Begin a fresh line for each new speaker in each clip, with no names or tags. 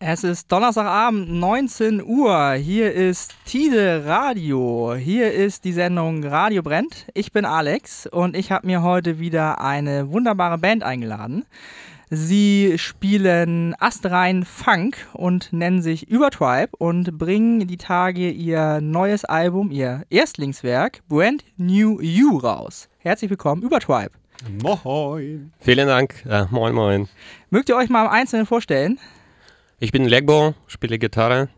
Es ist Donnerstagabend, 19 Uhr. Hier ist Tide Radio. Hier ist die Sendung Radio brennt. Ich bin Alex und ich habe mir heute wieder eine wunderbare Band eingeladen. Sie spielen astrein Funk und nennen sich Übertribe und bringen die Tage ihr neues Album, ihr Erstlingswerk Brand New You raus. Herzlich willkommen, Übertribe.
Moin.
Vielen Dank. Äh, moin, moin.
Mögt ihr euch mal im Einzelnen vorstellen?
Ich bin Legbo, spiele Gitarre.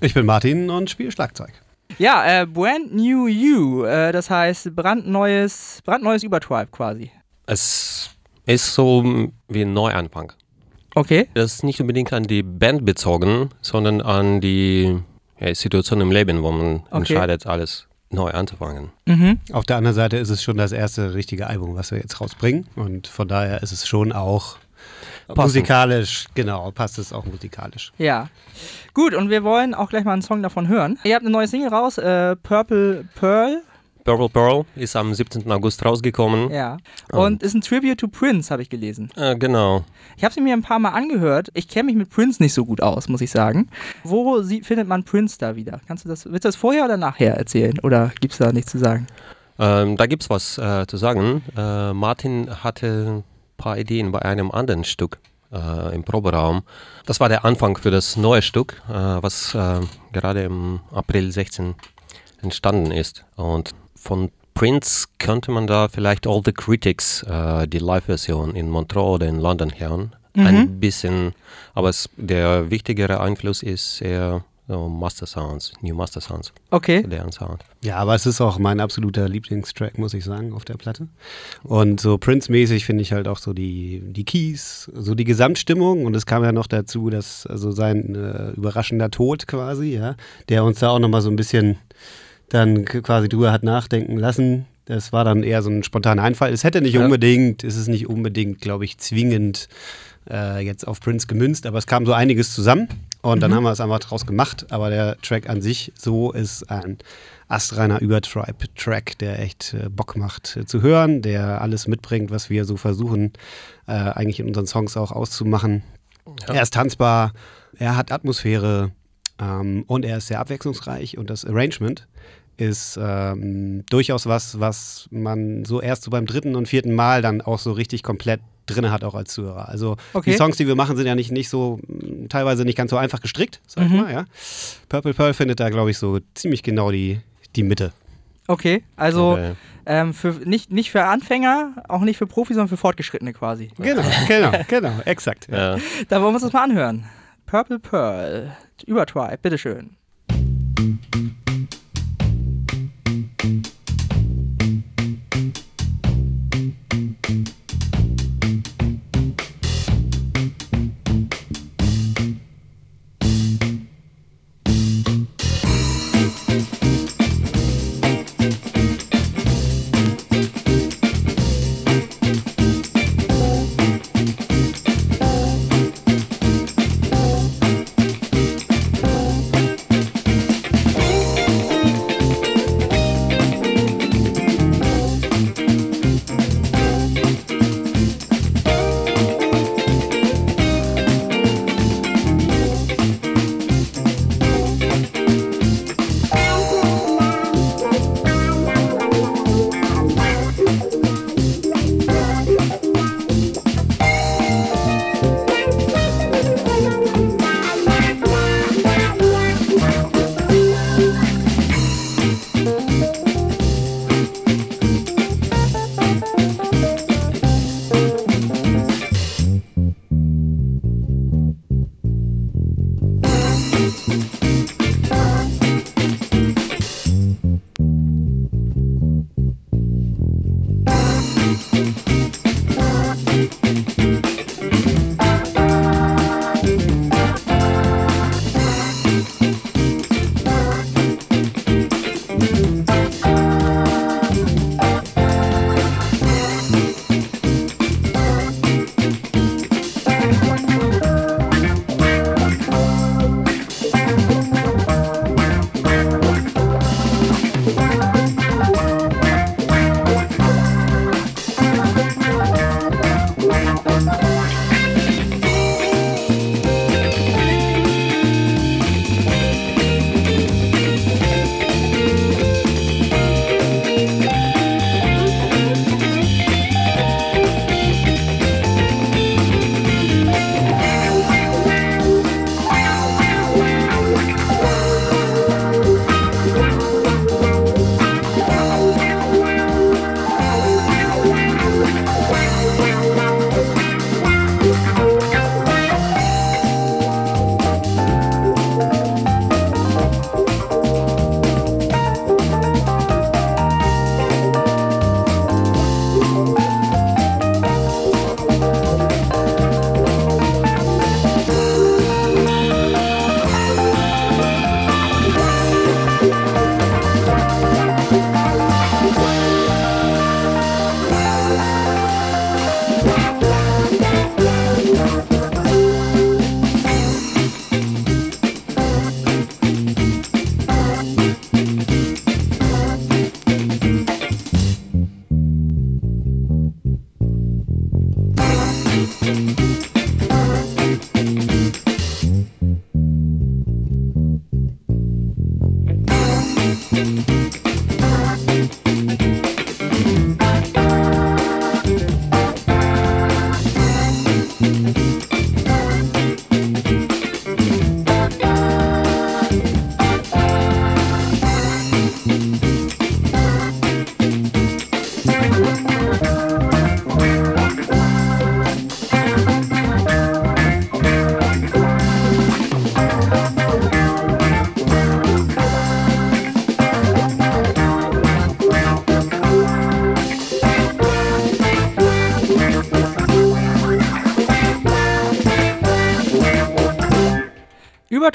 Ich bin Martin und spiele Schlagzeug.
Ja, äh, Brand New You, äh, das heißt brandneues, brandneues Übertribe quasi.
Es ist so wie ein Neuanfang.
Okay.
Das ist nicht unbedingt an die Band bezogen, sondern an die ja, Situation im Leben, wo man
Okay.
entscheidet, alles neu anzufangen.
Mhm.
Auf der anderen Seite ist es schon das erste richtige Album, was wir jetzt rausbringen. Und von daher ist es schon auch musikalisch, genau, passt es auch musikalisch.
Ja. Gut, und wir wollen auch gleich mal einen Song davon hören. Ihr habt eine neue Single raus, äh, Purple Pearl.
Purple Pearl ist am 17. August rausgekommen.
Ja. Und ist ein Tribute to Prince, habe ich gelesen.
Äh, genau.
Ich habe sie mir ein paar Mal angehört. Ich kenne mich mit Prince nicht so gut aus, muss ich sagen. Wo sie, findet man Prince da wieder? Kannst du das, willst du das vorher oder nachher erzählen? Oder gibt es da nichts zu sagen?
Ähm, da gibt es was äh, zu sagen. Äh, Martin hatte paar Ideen bei einem anderen Stück äh, im Proberaum. Das war der Anfang für das neue Stück, äh, was äh, gerade im April 16 entstanden ist. Und von Prince könnte man da vielleicht All the Critics, äh, die Live-Version in Montreux oder in London hören. Ein bisschen, aber es, der wichtigere Einfluss ist eher so Master Sounds, New Master Sounds,
Okay.
deren Sound.
Ja, aber es ist auch mein absoluter Lieblingstrack, muss ich sagen, auf der Platte. Und so Prince-mäßig finde ich halt auch so die, die Keys, so die Gesamtstimmung. Und es kam ja noch dazu, dass also sein äh, überraschender Tod quasi, ja, der uns da auch nochmal so ein bisschen dann quasi drüber hat nachdenken lassen. Das war dann eher so ein spontaner Einfall. Es hätte nicht
Ja.
unbedingt, es ist nicht unbedingt, glaube ich, zwingend äh, jetzt auf Prince gemünzt, aber es kam so einiges zusammen und dann haben wir es einfach draus gemacht. Aber der Track an sich so ist ein astreiner Übertribe-Track, der echt äh, Bock macht äh, zu hören, der alles mitbringt, was wir so versuchen, äh, eigentlich in unseren Songs auch auszumachen.
Ja.
Er ist tanzbar, er hat Atmosphäre ähm, und er ist sehr abwechslungsreich und das Arrangement ist ähm, durchaus was, was man so erst so beim dritten und vierten Mal dann auch so richtig komplett drin hat, auch als Zuhörer. Also
Okay.
die Songs, die wir machen, sind ja nicht, nicht so, mh, teilweise nicht ganz so einfach gestrickt, sag ich
Mhm.
mal, ja. Purple Pearl findet da, glaube ich, so ziemlich genau die, die Mitte.
Okay. Also
Okay.
ähm, für, nicht, nicht für Anfänger, auch nicht für Profis, sondern für Fortgeschrittene quasi.
Genau, genau, genau, exakt. Ja.
Ja.
Da wollen wir uns das mal anhören. Purple Pearl, Übertribe, bitteschön.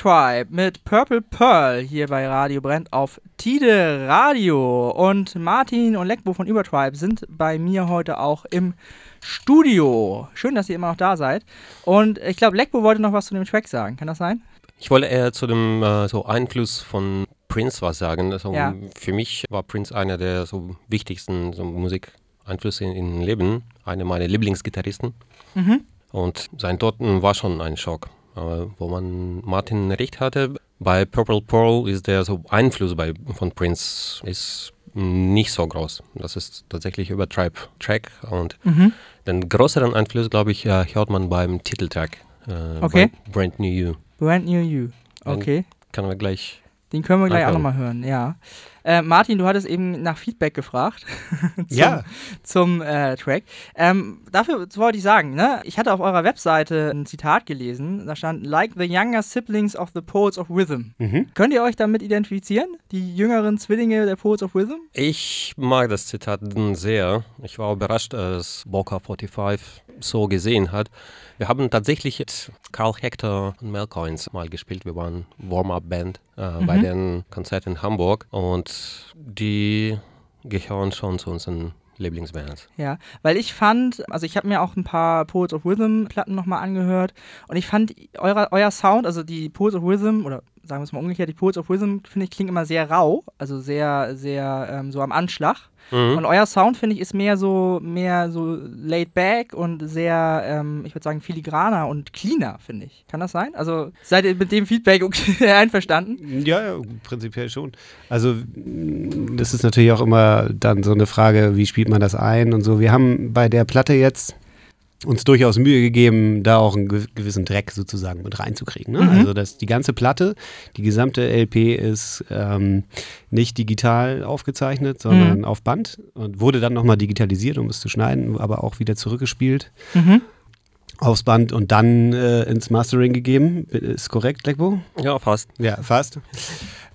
Übertribe mit Purple Pearl hier bei Radio Brennt auf Tide Radio. Und Martin und Leckbo von Übertribe sind bei mir heute auch im Studio. Schön, dass ihr immer noch da seid. Und ich glaube, Leckbo wollte noch was zu dem Track sagen. Kann das sein?
Ich wollte eher zu dem äh, so Einfluss von Prince was sagen. Also
Ja.
Für mich war Prince einer der so wichtigsten so Musikeinflüsse in, in Leben, einer meiner Lieblingsgitarristen.
Mhm.
Und sein Tod war schon ein Schock. Aber wo man Martin recht hatte, bei Purple Pearl ist der so Einfluss bei, von Prince ist nicht so groß. Das ist tatsächlich über Tribe Track und
Mhm.
den größeren Einfluss, glaube ich, äh, hört man beim Titeltrack. Äh,
Okay.
Brand New You.
Brand New You. Okay.
Kann man gleich.
Den können wir gleich auch
Anhören.
nochmal hören, ja. Äh, Martin, du hattest eben nach Feedback gefragt zum,
Ja.
zum äh, Track. Ähm, dafür wollte ich sagen, ne? ich hatte auf eurer Webseite ein Zitat gelesen, da stand Like the younger siblings of the Poets of Rhythm.
Mhm.
Könnt ihr euch damit identifizieren? Die jüngeren Zwillinge der Poets of Rhythm?
Ich mag das Zitat sehr. Ich war überrascht, als Boca 45 so gesehen hat. Wir haben tatsächlich jetzt Carl Hector und Melcoins mal gespielt. Wir waren Warm-Up-Band äh, bei
Mhm.
den Konzerten in Hamburg und die gehören schon zu unseren Lieblingsbands.
Ja, weil ich fand, also ich habe mir auch ein paar Poets of Rhythm Platten nochmal angehört und ich fand euer, euer Sound, also die Poets of Rhythm oder sagen wir es mal umgekehrt, die Poets of Rhythm finde ich klingen immer sehr rau, also sehr, sehr ähm, so am Anschlag.
Mhm.
Und euer Sound finde ich ist mehr so, mehr so laid back und sehr, ähm, ich würde sagen filigraner und cleaner finde ich. Kann das sein? Also seid ihr mit dem Feedback okay, einverstanden?
Ja, ja, prinzipiell schon. Also das ist natürlich auch immer dann so eine Frage, wie spielt man das ein und so. Wir haben bei der Platte jetzt uns durchaus Mühe gegeben, da auch einen gew- gewissen Dreck sozusagen mit reinzukriegen. Ne?
Mhm.
Also dass die ganze Platte, die gesamte LP ist ähm, nicht digital aufgezeichnet, sondern
Mhm.
auf Band und wurde dann nochmal digitalisiert, um es zu schneiden, aber auch wieder zurückgespielt
Mhm.
Aufs Band und dann äh, ins Mastering gegeben. Ist korrekt, Leckbo?
Ja, fast.
Ja, fast.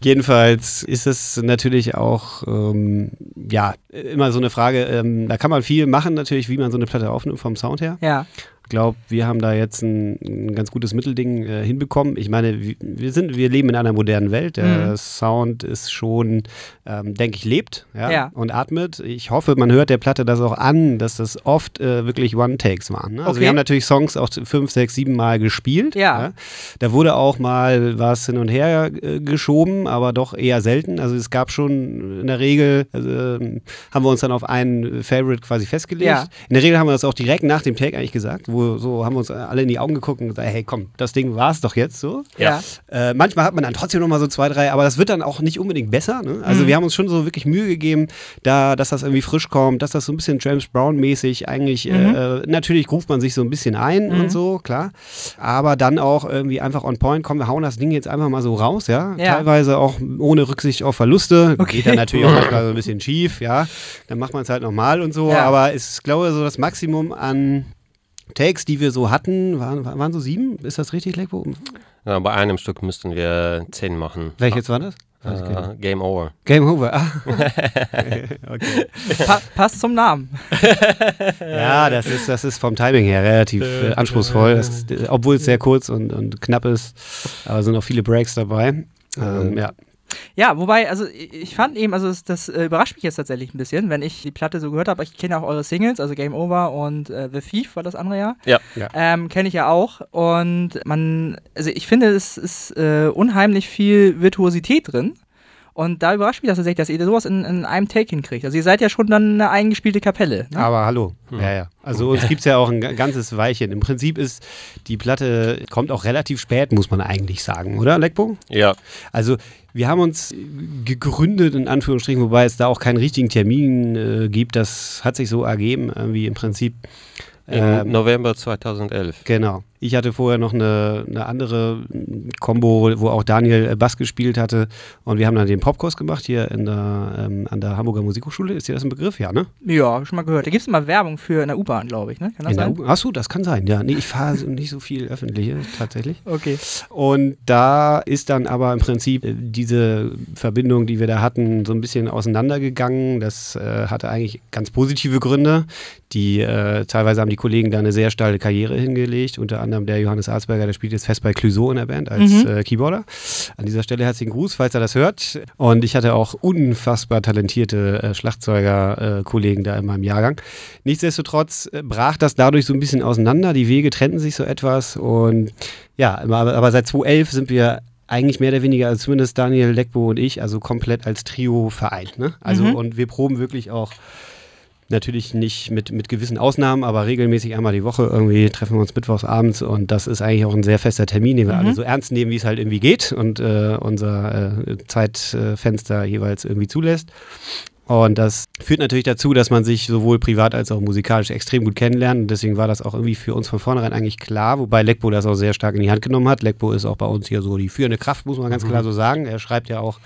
Jedenfalls ist es natürlich auch, ähm, ja, immer so eine Frage, ähm, da kann man viel machen natürlich, wie man so eine Platte aufnimmt vom Sound her.
Ja.
Glaube, wir haben da jetzt ein, ein ganz gutes Mittelding äh, hinbekommen. Ich meine, wir- sind, wir leben in einer modernen Welt. Der
Mhm.
Sound ist schon, ähm, denke ich, lebt ja,
Ja.
und atmet. Ich hoffe, man hört der Platte das auch an, dass das oft äh, wirklich One-Takes waren. Ne? Also
Okay.
wir haben natürlich Songs auch fünf, sechs, sieben Mal gespielt.
Ja.
Da wurde auch mal was hin und her äh, geschoben, aber doch eher selten. Also es gab schon in der Regel, also, ähm, haben wir uns dann auf einen Favorite quasi festgelegt.
Ja.
In der Regel haben wir das auch direkt nach dem Take eigentlich gesagt, wo so haben wir uns alle in die Augen geguckt und gesagt, hey komm, das Ding war es doch jetzt so.
Ja.
Äh, manchmal hat man dann trotzdem noch mal so zwei, drei, aber das wird dann auch nicht unbedingt besser. Ne? Also
Mhm.
wir haben uns schon so wirklich Mühe gegeben, da, dass das irgendwie frisch kommt, dass das so ein bisschen James Brown-mäßig eigentlich,
Mhm.
äh, natürlich ruft man sich so ein bisschen ein
Mhm.
und so, klar. Aber dann auch irgendwie einfach on point, komm, wir hauen das Ding jetzt einfach mal so raus, ja.
Ja.
Teilweise auch ohne Rücksicht auf Verluste.
Okay.
Geht dann natürlich auch manchmal so ein bisschen schief, ja. Dann macht man es halt nochmal und so.
Ja.
Aber es ist, glaube ich, so das Maximum an Takes, die wir so hatten, waren, waren so sieben. Ist das richtig, Leckbo?
Ja, bei einem Stück müssten wir zehn machen.
Welches war das?
Äh, Game Over.
Game over. Ah. okay.
Pa passt zum Namen.
Ja, das ist, das ist vom Timing her relativ äh, anspruchsvoll, das, äh, obwohl es sehr kurz und, und knapp ist. Aber sind auch viele Breaks dabei. Ähm, ja.
Ja, wobei, also ich fand eben, also das, das äh, überrascht mich jetzt tatsächlich ein bisschen, wenn ich die Platte so gehört habe. Ich kenne auch eure Singles, also Game Over und äh, The Thief war das andere Jahr.
Ja.
Ja.
Ähm, kenne ich ja auch. Und man, also ich finde, es ist äh, unheimlich viel Virtuosität drin. Und da überrascht mich das tatsächlich, dass ihr sowas in, in einem Take hinkriegt. Also ihr seid ja schon dann eine eingespielte Kapelle. Ne?
Aber hallo. Ja, ja. Also uns gibt es ja auch ein ga- ganzes Weilchen. Im Prinzip ist die Platte, kommt auch relativ spät, muss man eigentlich sagen, oder, Leckbo?
Ja.
Also wir haben uns gegründet, in Anführungsstrichen, wobei es da auch keinen richtigen Termin äh, gibt. Das hat sich so ergeben, irgendwie im Prinzip.
Im
Ähm,
November 2011.
Genau. Ich hatte vorher noch eine, eine andere Combo, wo auch Daniel äh, Bass gespielt hatte. Und wir haben dann den Popkurs gemacht hier in der, ähm, an der Hamburger Musikhochschule. Ist dir das ein Begriff? Ja, ne?
Ja, schon mal gehört. Da gibt es immer Werbung für in der U-Bahn, glaube ich. Ne? Kann das
In
sein?
Achso, das kann sein. Ja, nee, ich fahre nicht so viel öffentliche tatsächlich.
Okay.
Und da ist dann aber im Prinzip äh, diese Verbindung, die wir da hatten, so ein bisschen auseinandergegangen. Das äh, hatte eigentlich ganz positive Gründe. Die äh, teilweise haben die Kollegen da eine sehr steile Karriere hingelegt, unter anderem anderem der Johannes Arzberger, der spielt jetzt fest bei Clouseau in der Band als mhm. äh, Keyboarder. An dieser Stelle herzlichen Gruß, falls er das hört. Und ich hatte auch unfassbar talentierte äh, Schlagzeuger-Kollegen da in meinem Jahrgang. Nichtsdestotrotz äh, brach das dadurch so ein bisschen auseinander. Die Wege trennten sich so etwas. Und ja, aber, aber seit 2011 sind wir eigentlich mehr oder weniger, also zumindest Daniel Leckbo und ich, also komplett als Trio vereint. Ne? Also mhm. und wir proben wirklich auch natürlich nicht mit, mit gewissen Ausnahmen, aber regelmäßig einmal die Woche irgendwie treffen wir uns mittwochs abends und das ist eigentlich auch ein sehr fester Termin, den wir mhm. alle so ernst nehmen, wie es halt irgendwie geht und äh, unser äh, Zeitfenster jeweils irgendwie zulässt. Und das führt natürlich dazu, dass man sich sowohl privat als auch musikalisch extrem gut kennenlernt. Und deswegen war das auch irgendwie für uns von vornherein eigentlich klar, wobei Lekbo das auch sehr stark in die Hand genommen hat. Lekbo ist auch bei uns hier so die führende Kraft, muss man ganz mhm. klar so sagen. Er schreibt ja auch,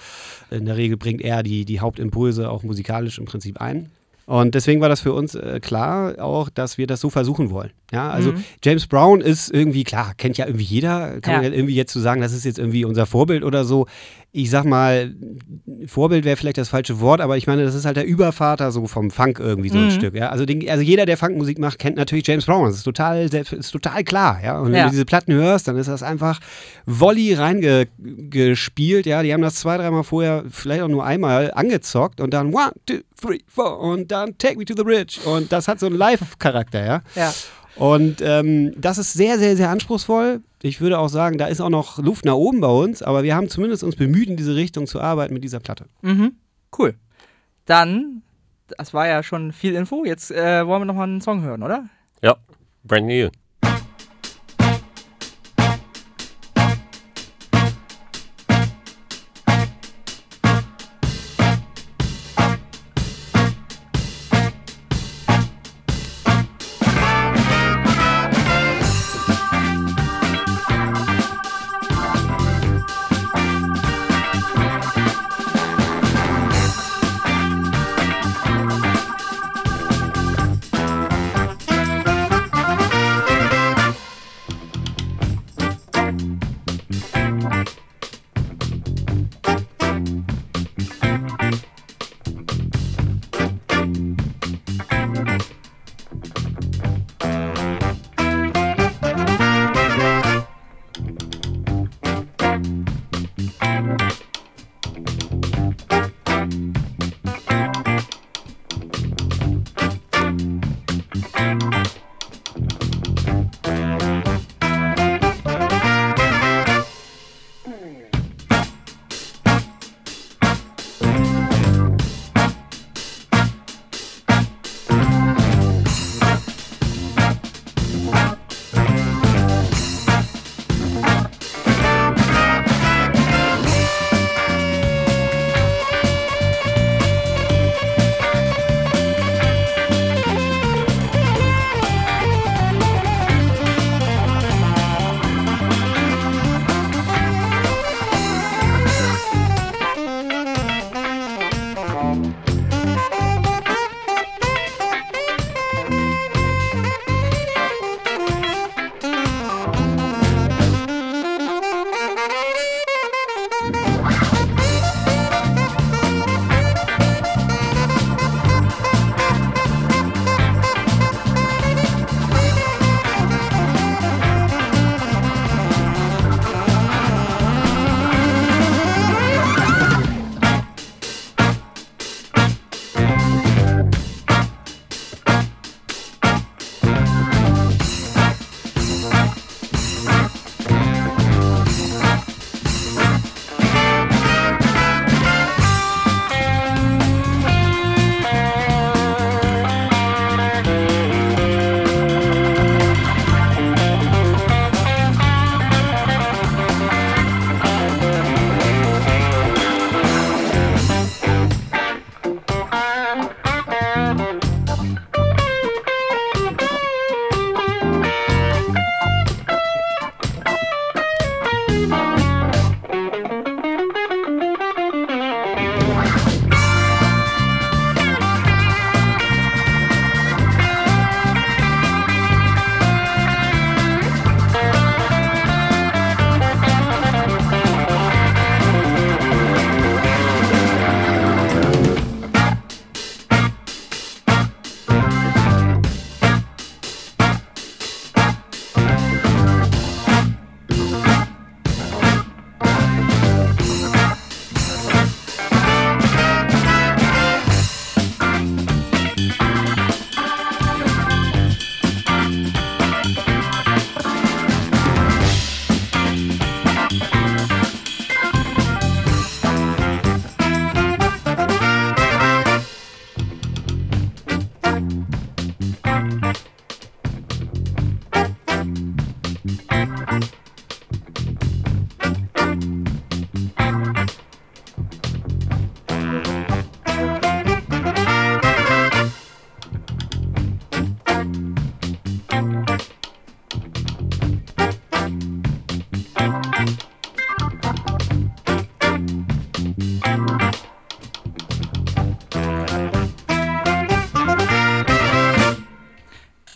in der Regel bringt er die, die Hauptimpulse auch musikalisch im Prinzip ein. Und deswegen war das für uns äh, klar auch, dass wir das so versuchen wollen. Ja, also mhm. James Brown ist irgendwie, klar, kennt ja irgendwie jeder, kann ja. man ja irgendwie jetzt zu so sagen, das ist jetzt irgendwie unser Vorbild oder so ich sag mal, Vorbild wäre vielleicht das falsche Wort, aber ich meine, das ist halt der Übervater so vom Funk irgendwie so ein mhm. Stück. Ja? Also, den, also jeder, der Funkmusik macht, kennt natürlich James Brown. Das ist total, ist total klar. Ja? Und wenn ja. du diese Platten hörst, dann ist das einfach Volley reingespielt. Ja? Die haben das zwei, dreimal vorher, vielleicht auch nur einmal angezockt und dann one, two, three, four und dann Take Me to the Bridge. Und das hat so einen Live-Charakter. Ja.
ja.
Und ähm, das ist sehr, sehr, sehr anspruchsvoll. Ich würde auch sagen, da ist auch noch Luft nach oben bei uns, aber wir haben zumindest uns bemüht, in diese Richtung zu arbeiten mit dieser Platte.
Mhm. Cool. Dann, das war ja schon viel Info. Jetzt äh, wollen wir nochmal einen Song hören, oder?
Ja, brand new.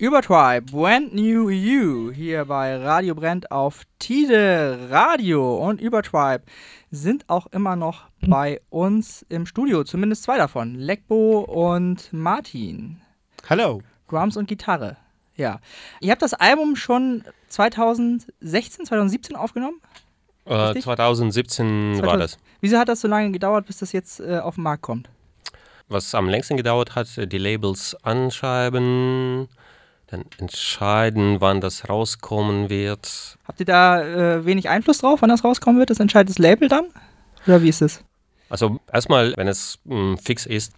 Übertribe, Brand New You, hier bei Radio Brand auf Tide Radio und Übertribe sind auch immer noch bei uns im Studio, zumindest zwei davon, Lekbo und Martin.
Hallo.
Drums und Gitarre. Ja. Ihr habt das Album schon 2016, 2017 aufgenommen?
Äh, 2017 war
2000
das.
Wieso hat das so lange gedauert, bis das jetzt äh, auf den Markt kommt?
Was am längsten gedauert hat, die Labels anschreiben, dann entscheiden, wann das rauskommen wird.
Habt ihr da äh, wenig Einfluss drauf, wann das rauskommen wird? Das entscheidet das Label dann? Oder wie ist es?
Also erstmal, wenn es mh, fix ist,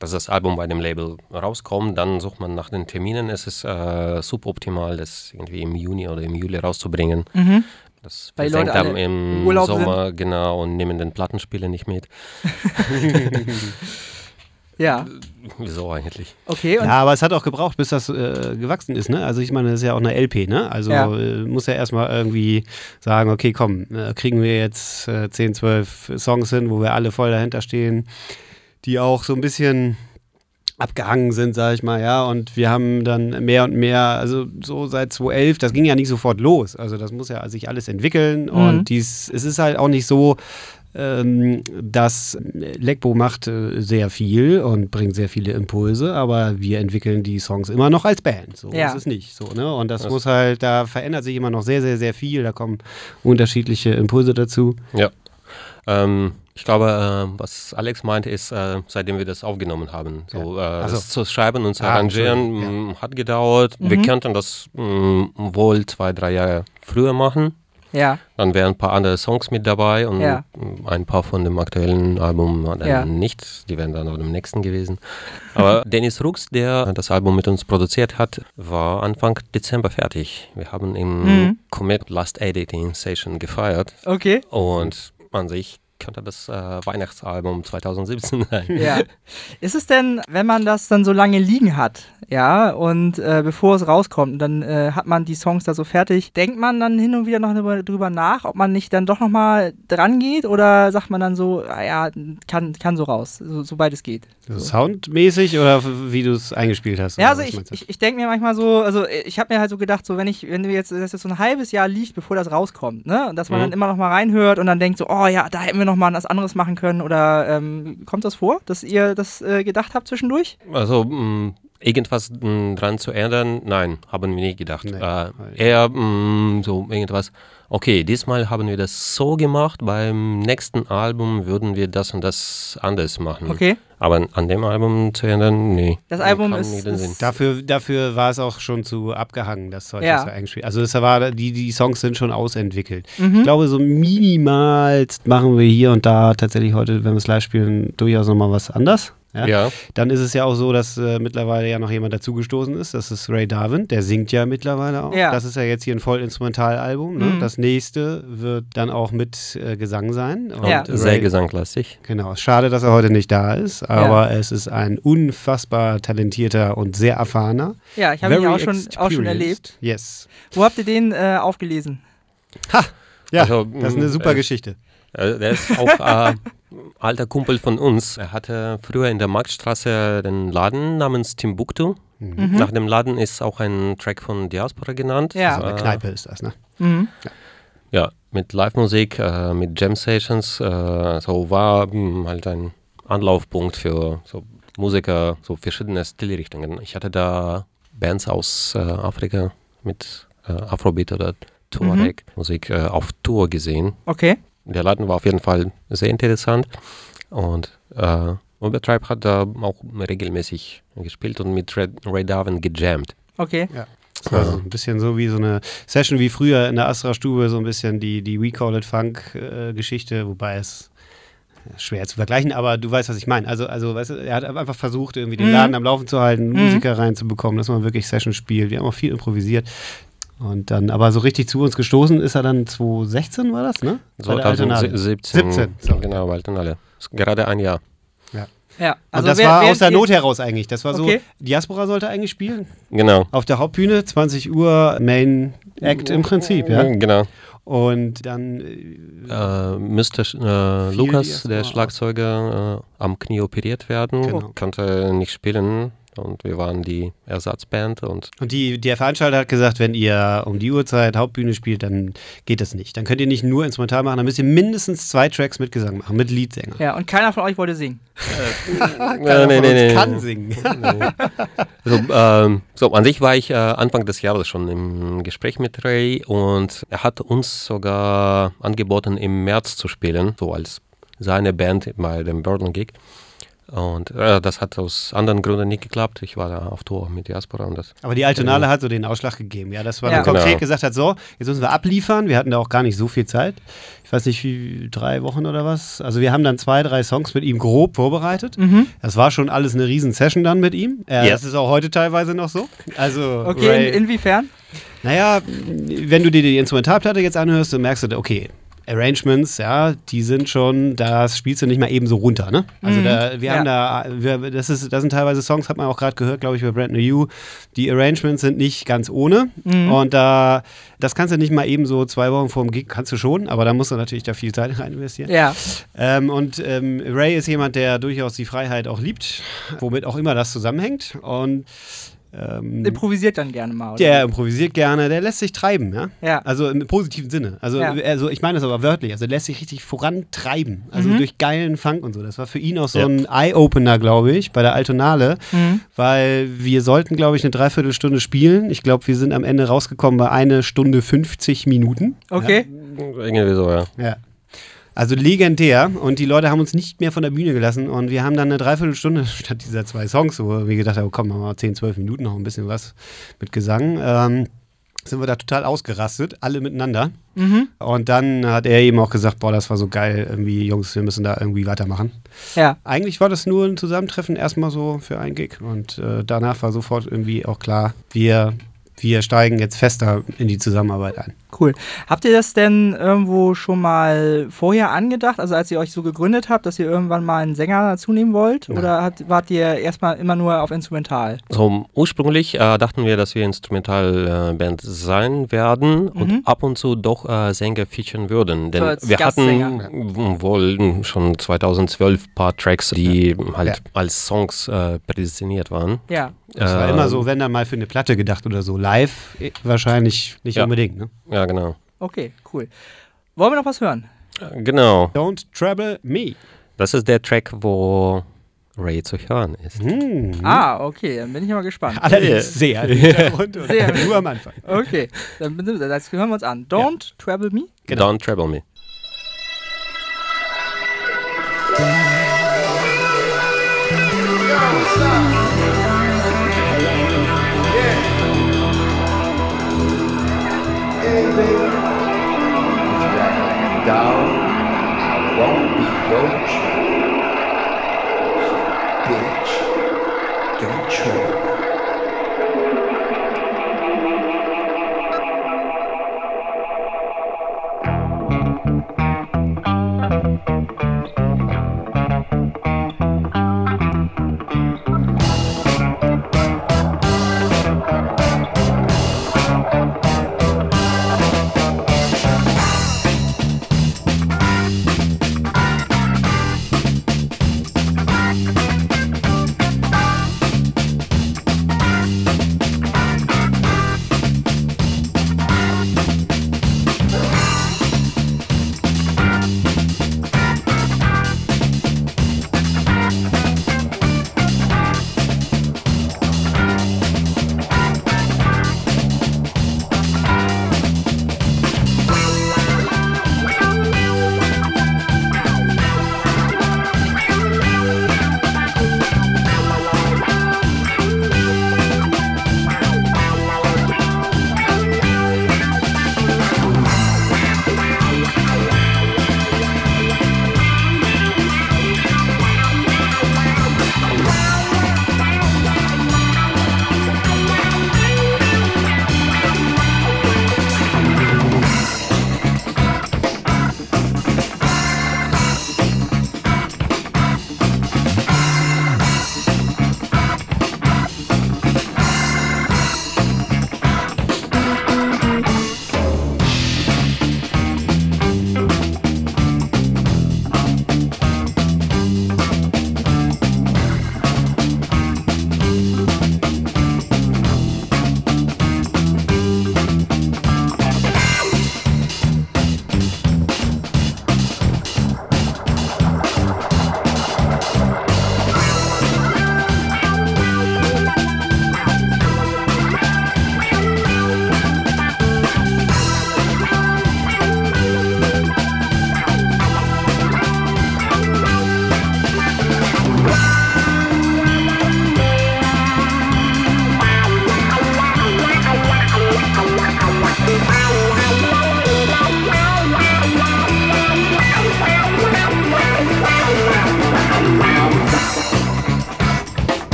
dass das Album bei dem Label rauskommt, dann sucht man nach den Terminen. Es ist äh, suboptimal, das irgendwie im Juni oder im Juli rauszubringen.
Mhm.
Das
Weil
versenkt
Leute
dann im
Urlaub
Sommer, genau, und nehmen den Plattenspieler nicht mit.
Ja,
Wieso eigentlich?
okay. Und
Ja, aber es hat auch gebraucht, bis das äh, gewachsen ist, ne? Also ich meine, das ist ja auch eine LP, ne? Also
Ja.
äh, muss ja erstmal irgendwie sagen, okay, komm, äh, kriegen wir jetzt äh, 10, 12 Songs hin, wo wir alle voll dahinter stehen, die auch so ein bisschen abgehangen sind, sag ich mal, ja, und wir haben dann mehr und mehr, also so seit 2011, das ging ja nicht sofort los, also das muss ja sich alles entwickeln
Mhm.
und dies, es ist halt auch nicht so, dass Lekbo macht äh, sehr viel und bringt sehr viele Impulse, aber wir entwickeln die Songs immer noch als Band. So
Ja.
ist es nicht. So, ne? Und das,
Das-
muss halt, da verändert sich immer noch sehr, sehr, sehr viel. Da kommen unterschiedliche Impulse dazu.
Ja. Ähm, ich glaube, äh, was Alex meinte, ist, äh, seitdem wir das aufgenommen haben. So, äh,
Ach so.
das zu schreiben und zu
Ah,
arrangieren
Entschuldigung,
mh, hat gedauert. Wir
Mhm.
könnten das mh, wohl zwei, drei Jahre früher machen.
Ja,
Dann wären ein paar andere Songs mit dabei und
Ja.
ein paar von dem aktuellen Album dann
Ja.
nicht. Die wären dann auf dem nächsten gewesen. Aber Dennis Rux, der das Album mit uns produziert hat, war Anfang Dezember fertig. Wir haben im
Mhm.
Commit Last Editing Session gefeiert.
okay.
Und an sich könnte das äh, Weihnachtsalbum 2017 sein.
Ja. Ist es denn, wenn man das dann so lange liegen hat, ja, und äh, bevor es rauskommt, dann äh, hat man die Songs da so fertig, denkt man dann hin und wieder noch drüber, nach, ob man nicht dann doch nochmal dran geht oder sagt man dann so, ah ja, kann, kann so raus, so, sobald es geht? So.
Soundmäßig oder wie du es eingespielt hast?
Ja, also ich, ich, ich denke mir manchmal so, also ich habe mir halt so gedacht, so wenn ich, wenn du jetzt, das jetzt so ein halbes Jahr liegt, bevor das rauskommt, ne, und dass man
Mhm.
dann immer noch mal reinhört und dann denkt so, oh ja, da hätten wir noch mal was anderes machen können oder ähm, kommt das vor, dass ihr das äh, gedacht habt zwischendurch?
Also mh, irgendwas mh, dran zu ändern, nein, haben wir nicht gedacht.
Nee.
Äh, eher mh, so irgendwas, okay, diesmal haben wir das so gemacht, beim nächsten Album würden wir das und das anders machen.
Okay.
Aber an dem Album zu ändern, nee.
Das Album
Kam
ist- ist-
Sinn.
Dafür, dafür war es auch schon zu abgehangen, das Zeug,
Ja.
das eingespielt Also es war, die, die Songs sind schon ausentwickelt.
Mhm.
Ich glaube, so minimal machen wir hier und da tatsächlich heute, wenn wir es live spielen, durchaus nochmal was anders. Ja?
Ja,
Dann ist es ja auch so, dass äh, mittlerweile ja noch jemand dazugestoßen ist. Das ist Ray Darwin. Der singt ja mittlerweile auch.
Ja.
Das ist ja jetzt hier ein Vollinstrumentalalbum. Ne?
Mhm.
Das nächste wird dann auch mit äh, Gesang sein. Und
Ja.
sehr
Ray-
gesanglastig.
Genau. Schade, dass er heute nicht da ist, aber es ist ein unfassbar talentierter und sehr erfahrener.
Ja, ich habe ihn ja auch schon, auch schon erlebt.
Yes.
Wo habt ihr den äh, aufgelesen?
Ja,
Also,
das ist eine
mh,
super
äh,
Geschichte.
Äh, Der ist auch äh, alter Kumpel von uns. Er hatte früher in der Marktstraße den Laden namens Timbuktu.
Mhm.
Nach dem Laden ist auch ein Track von Diaspora genannt.
Ja.
So eine
Äh,
Kneipe ist das, ne?
Mhm.
Ja, mit Live-Musik, äh, mit Jam-Sessions. Äh, so war mh, halt ein Anlaufpunkt für so Musiker, so verschiedene Stilrichtungen. Ich hatte da Bands aus äh, Afrika mit äh, Afrobeat oder Tuareg-Musik äh, auf Tour gesehen.
Okay.
Der Laden war auf jeden Fall sehr interessant und äh, Overtribe hat da auch regelmäßig gespielt und mit Ray, Ray Darwin gejammt.
Okay.
Das war so ein bisschen so wie so eine Session wie früher in der Astra-Stube, so ein bisschen die, die We Call It Funk-Geschichte, wobei es äh, schwer zu vergleichen, aber du weißt, was ich meine. Also, also weißt du, er hat einfach versucht, irgendwie den
Mhm.
Laden am Laufen zu halten,
Mhm.
Musiker reinzubekommen, dass man wirklich Session spielt. Wir haben auch viel improvisiert. Und dann, aber so richtig zu uns gestoßen ist er dann 2016, war das, ne? Bei der Alternale.
2017.
17, sorry.
Genau, Alternale. Ist Gerade ein Jahr.
Ja.
und das
wer-
war aus der Not heraus eigentlich. Das war so,
Okay.
Diaspora sollte eigentlich spielen.
Genau.
Auf der Hauptbühne, 20 Uhr, Main Act im Prinzip, ja.
Genau.
Und dann äh,
müsste äh, Lukas, der. Schlagzeuger, äh, am Knie operiert werden.
Genau.
Konnte nicht spielen. Und wir waren die Ersatzband und
Und die, der Veranstalter hat gesagt, wenn ihr um die Uhrzeit Hauptbühne spielt, dann geht das nicht. Dann könnt ihr nicht nur instrumental machen, dann müsst ihr mindestens zwei Tracks mit Gesang machen, mit Leadsänger.
Ja, und keiner von euch wollte singen.
Keiner
nee,
von
nee,
uns
nee.
kann singen.
So, ähm, so, an sich war ich äh, Anfang des Jahres schon im Gespräch mit Ray und er hat uns sogar angeboten, im März zu spielen, so als seine Band bei dem Burden Gig. Und äh, das hat aus anderen Gründen nicht geklappt. Ich war da auf Tour mit Diaspora und das.
Aber die Altonale hat so den Ausschlag gegeben, ja, dass man
Ja.
konkret
Genau.
gesagt hat, so, jetzt müssen wir abliefern. Wir hatten da auch gar nicht so viel Zeit. Ich weiß nicht, wie, drei Wochen oder was. Also wir haben dann zwei, drei Songs mit ihm grob vorbereitet.
Mhm.
Das war schon alles eine riesen Session dann mit ihm. Äh,
Ja.
Das ist auch heute teilweise noch so. Also,
Okay, in, inwiefern?
naja, wenn du dir die Instrumentalplatte jetzt anhörst, dann merkst du, okay, Arrangements, ja, die sind schon, das spielst du nicht mal eben so runter, ne? Also
Mhm.
da, wir haben da, wir, das ist, das sind teilweise Songs, hat man auch gerade gehört, glaube ich, bei Brand New You. Die Arrangements sind nicht ganz ohne
Mhm.
und da, das kannst du nicht mal eben so zwei Wochen vor dem Gig, kannst du schon, aber da musst du natürlich da viel Zeit rein investieren.
Ja.
Ähm, und ähm, Ray ist jemand, der durchaus die Freiheit auch liebt, womit auch immer das zusammenhängt und ähm,
Improvisiert dann gerne mal. Oder?
der improvisiert gerne, der lässt sich treiben, ja.
Ja.
Also im positiven Sinne. Also,
Ja.
also ich meine das aber wörtlich. Also der lässt sich richtig vorantreiben. Also
Mhm.
durch geilen Funk und so. Das war für ihn auch so
Ja.
ein Eye-Opener, glaube ich, bei der Altonale.
Mhm.
Weil wir sollten, glaube ich, eine Dreiviertelstunde spielen. Ich glaube, wir sind am Ende rausgekommen bei eine Stunde 50 Minuten.
Okay.
Irgendwie so, ja.
Ja. Also legendär und die Leute haben uns nicht mehr von der Bühne gelassen und wir haben dann eine Dreiviertelstunde statt dieser zwei Songs, wo wir gedacht haben, komm, machen wir mal 10, 12 Minuten noch ein bisschen was mit Gesang, ähm, sind wir da total ausgerastet, alle miteinander.
Mhm.
Und dann hat er eben auch gesagt, boah, das war so geil, irgendwie, Jungs, wir müssen da irgendwie weitermachen.
Ja.
Eigentlich war das nur ein Zusammentreffen erstmal so für einen Gig und äh, danach war sofort irgendwie auch klar, wir, wir steigen jetzt fester in die Zusammenarbeit ein.
Cool. Habt ihr das denn irgendwo schon mal vorher angedacht? Also als ihr euch so gegründet habt, dass ihr irgendwann mal einen Sänger dazu nehmen wollt?
Nein.
Oder hat, wart ihr erstmal immer nur auf Instrumental?
So, ursprünglich äh, dachten wir, dass wir Instrumentalband sein werden und
Mhm.
ab und zu doch äh, Sänger featuren würden. Denn
So
wir hatten wohl schon 202012 ein paar Tracks, die halt
Ja.
als Songs äh, prädestiniert waren.
Ja.
Das war
Ähm,
immer so, wenn dann mal für eine Platte gedacht oder so. Live eh, wahrscheinlich nicht
Ja.
unbedingt. Ne?
Ja, genau.
Okay, cool. Wollen wir noch was hören?
Äh, Genau.
Don't Trouble Me.
Das ist der Track, wo Ray zu hören ist.
Hm.
Ah, okay, dann bin ich mal gespannt.
Allerdings sehr. und
Sehr.
Nur am Anfang.
Okay, dann das hören wir uns an. Don't Trouble Me.
Genau.
Don't Trouble Me.
Hey, baby. If I am down, I won't be your child.